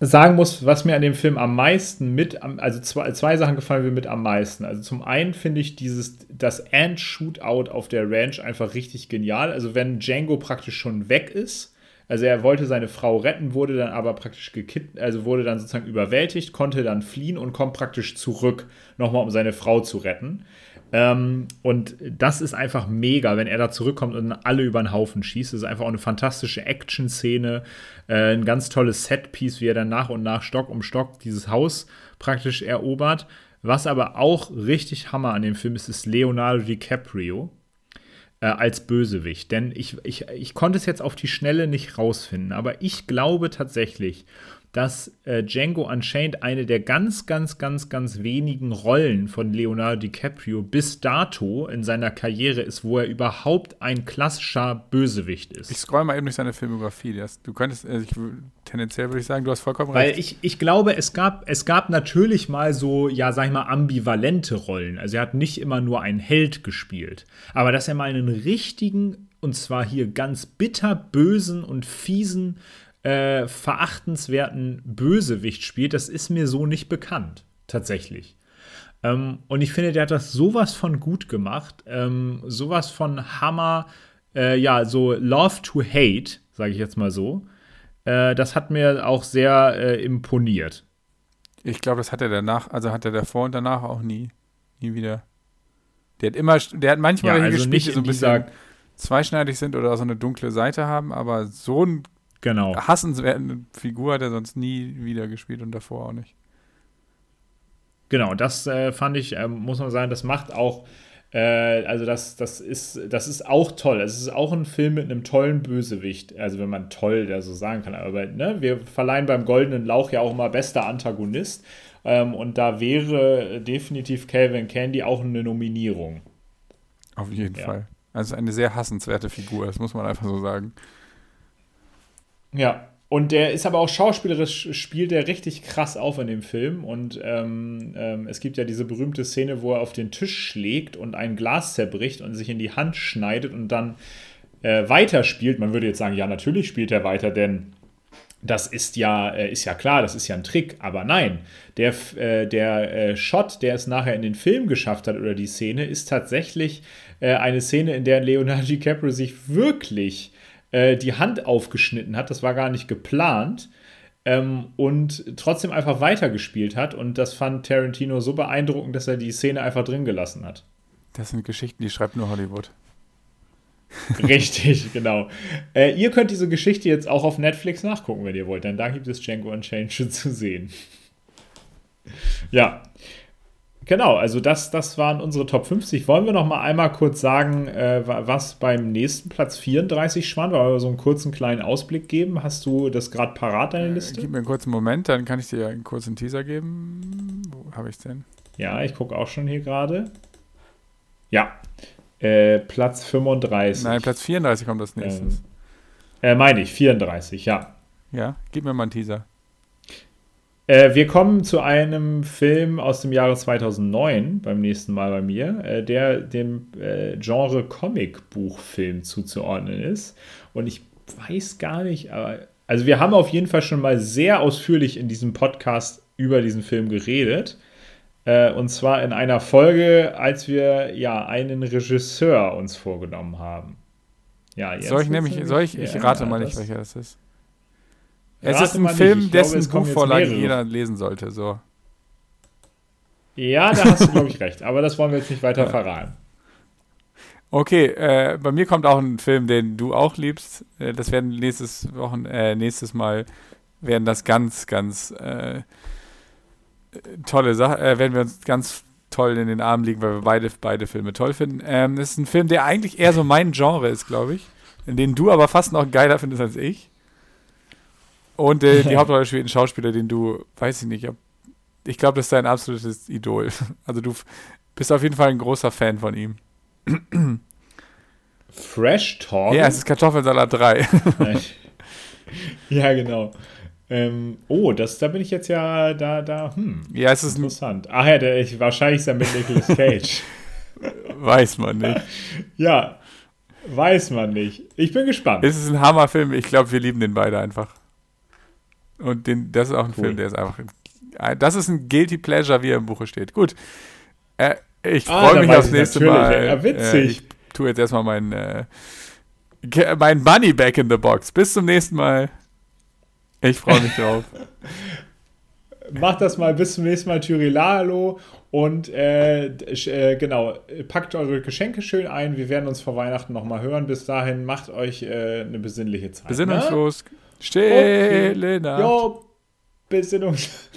sagen muss, was mir an dem Film am meisten mit, also zwei, zwei Sachen gefallen mir mit am meisten. Also zum einen finde ich dieses, das Ant-Shootout auf der Ranch einfach richtig genial. Also wenn Django praktisch schon weg ist, also er wollte seine Frau retten, wurde dann aber praktisch gekidnappt, also wurde dann sozusagen überwältigt, konnte dann fliehen und kommt praktisch zurück, nochmal um seine Frau zu retten. Ähm, und das ist einfach mega, wenn er da zurückkommt und alle über den Haufen schießt. Das ist einfach auch eine fantastische Action-Szene, äh, ein ganz tolles Set-Piece, wie er dann nach und nach Stock um Stock dieses Haus praktisch erobert. Was aber auch richtig Hammer an dem Film ist, ist Leonardo DiCaprio äh, als Bösewicht. Denn ich, ich, ich konnte es jetzt auf die Schnelle nicht rausfinden, aber ich glaube tatsächlich, dass äh, Django Unchained eine der ganz, ganz, ganz, ganz wenigen Rollen von Leonardo DiCaprio bis dato in seiner Karriere ist, wo er überhaupt ein klassischer Bösewicht ist. Ich scroll mal eben durch seine Filmografie. Das, du könntest, also ich, tendenziell würde ich sagen, du hast vollkommen Weil recht. ich, ich glaube, es gab, es gab natürlich mal so, ja, sag ich mal, ambivalente Rollen. Also er hat nicht immer nur einen Held gespielt. Aber dass er mal einen richtigen, und zwar hier ganz bitter bösen und fiesen, äh, verachtenswerten Bösewicht spielt, das ist mir so nicht bekannt. Tatsächlich. Ähm, und ich finde, der hat das sowas von gut gemacht. Ähm, sowas von Hammer, äh, ja, so Love to Hate, sage ich jetzt mal so. Äh, das hat mir auch sehr äh, imponiert. Ich glaube, das hat er danach, also hat er davor und danach auch nie, nie wieder. Der hat immer, der hat manchmal welche gespielt, die so ein bisschen zweischneidig sind oder so eine dunkle Seite haben, aber so eine genau. hassenswerte Figur hat er sonst nie wieder gespielt und davor auch nicht. Genau, das äh, fand ich, ähm, muss man sagen, das macht auch, äh, also das, das, ist, das ist auch toll. Es ist auch ein Film mit einem tollen Bösewicht, also wenn man toll da so sagen kann. Aber ne, wir verleihen beim Goldenen Lauch ja auch immer bester Antagonist. Ähm, und da wäre definitiv Calvin Candy auch eine Nominierung. Auf jeden Ja. Fall. Also eine sehr hassenswerte Figur, das muss man einfach so sagen. Ja, und der ist aber auch schauspielerisch, spielt der richtig krass auf in dem Film. Und ähm, ähm, es gibt ja diese berühmte Szene, wo er auf den Tisch schlägt und ein Glas zerbricht und sich in die Hand schneidet und dann äh, weiterspielt. Man würde jetzt sagen, ja, natürlich spielt er weiter, denn das ist ja, äh, ist ja klar, das ist ja ein Trick. Aber nein, der, äh, der äh, Shot, der es nachher in den Film geschafft hat, oder die Szene, ist tatsächlich eine Szene, in der Leonardo DiCaprio sich wirklich äh, die Hand aufgeschnitten hat. Das war gar nicht geplant. Ähm, und trotzdem einfach weitergespielt hat. Und das fand Tarantino so beeindruckend, dass er die Szene einfach drin gelassen hat. Das sind Geschichten, die schreibt nur Hollywood. Richtig, genau. Äh, ihr könnt diese Geschichte jetzt auch auf Netflix nachgucken, wenn ihr wollt, denn da gibt es Django Unchained schon zu sehen. Ja, genau, also das, das waren unsere Top 50. Wollen wir noch mal einmal kurz sagen, äh, wa- was beim nächsten Platz 34 schwand, weil wir so einen kurzen kleinen Ausblick geben? Hast du das gerade parat, deine Liste? Gib mir einen kurzen Moment, dann kann ich dir einen kurzen Teaser geben. Wo habe ich denn? Ja, ich gucke auch schon hier gerade. Ja, äh, Platz 35. Nein, Platz 34 kommt als nächstes. Äh, meine ich, 34, ja. Ja, gib mir mal einen Teaser. Äh, wir kommen zu einem Film aus dem Jahre 2009, beim nächsten Mal bei mir, äh, der dem äh, Genre Comicbuchfilm zuzuordnen ist. Und ich weiß gar nicht, aber. Also, wir haben auf jeden Fall schon mal sehr ausführlich in diesem Podcast über diesen Film geredet. Äh, und zwar in einer Folge, als wir ja einen Regisseur uns vorgenommen haben. Ja, jetzt Soll ich nämlich, soll ich, ich rate mal nicht, welcher das ist. Es Rate ist ein nicht. Film, Ich glaube, dessen Buchvorlage jeder lesen sollte. So. Ja, da hast du, glaube ich, recht. Aber das wollen wir jetzt nicht weiter Ja. verraten. Okay, äh, bei mir kommt auch ein Film, den du auch liebst. Äh, das werden nächstes Wochen, äh, nächstes Mal werden das ganz, ganz äh, tolle Sachen, äh, werden wir uns ganz toll in den Armen liegen, weil wir beide, beide Filme toll finden. Ähm, das ist ein Film, der eigentlich eher so mein Genre ist, glaube ich. In den du aber fast noch geiler findest als ich. Und äh, die Hauptrolle spielt ein Schauspieler, den du, weiß ich nicht, ich glaube, das ist dein absolutes Idol. Also du bist auf jeden Fall ein großer Fan von ihm. Fresh Talk? Ja, es ist Kartoffelsalat 3. ja, genau. Ähm, oh, das, da bin ich jetzt ja da, da, hm. Ja, es ist interessant. Ach ja, der, ich, wahrscheinlich ist er mit Nicolas Cage. Weiß man nicht. ja, weiß man nicht. Ich bin gespannt. Es ist ein Hammerfilm. Ich glaube, wir lieben den beide einfach. Und den, das ist auch ein cool. Film, der ist einfach. Das ist ein Guilty Pleasure, wie er im Buche steht. Gut. Äh, ich ah, freue mich aufs nächste Mal. Ja, witzig. Äh, ich tue jetzt erstmal mein, äh, mein Money back in the box. Bis zum nächsten Mal. Ich freue mich drauf. Macht das mal bis zum nächsten Mal, Tyrilalo. Und äh, äh, genau, packt eure Geschenke schön ein. Wir werden uns vor Weihnachten nochmal hören. Bis dahin, macht euch äh, eine besinnliche Zeit. Besinnungslos. Ne? Stille okay. Nacht. Jo, bis in uns.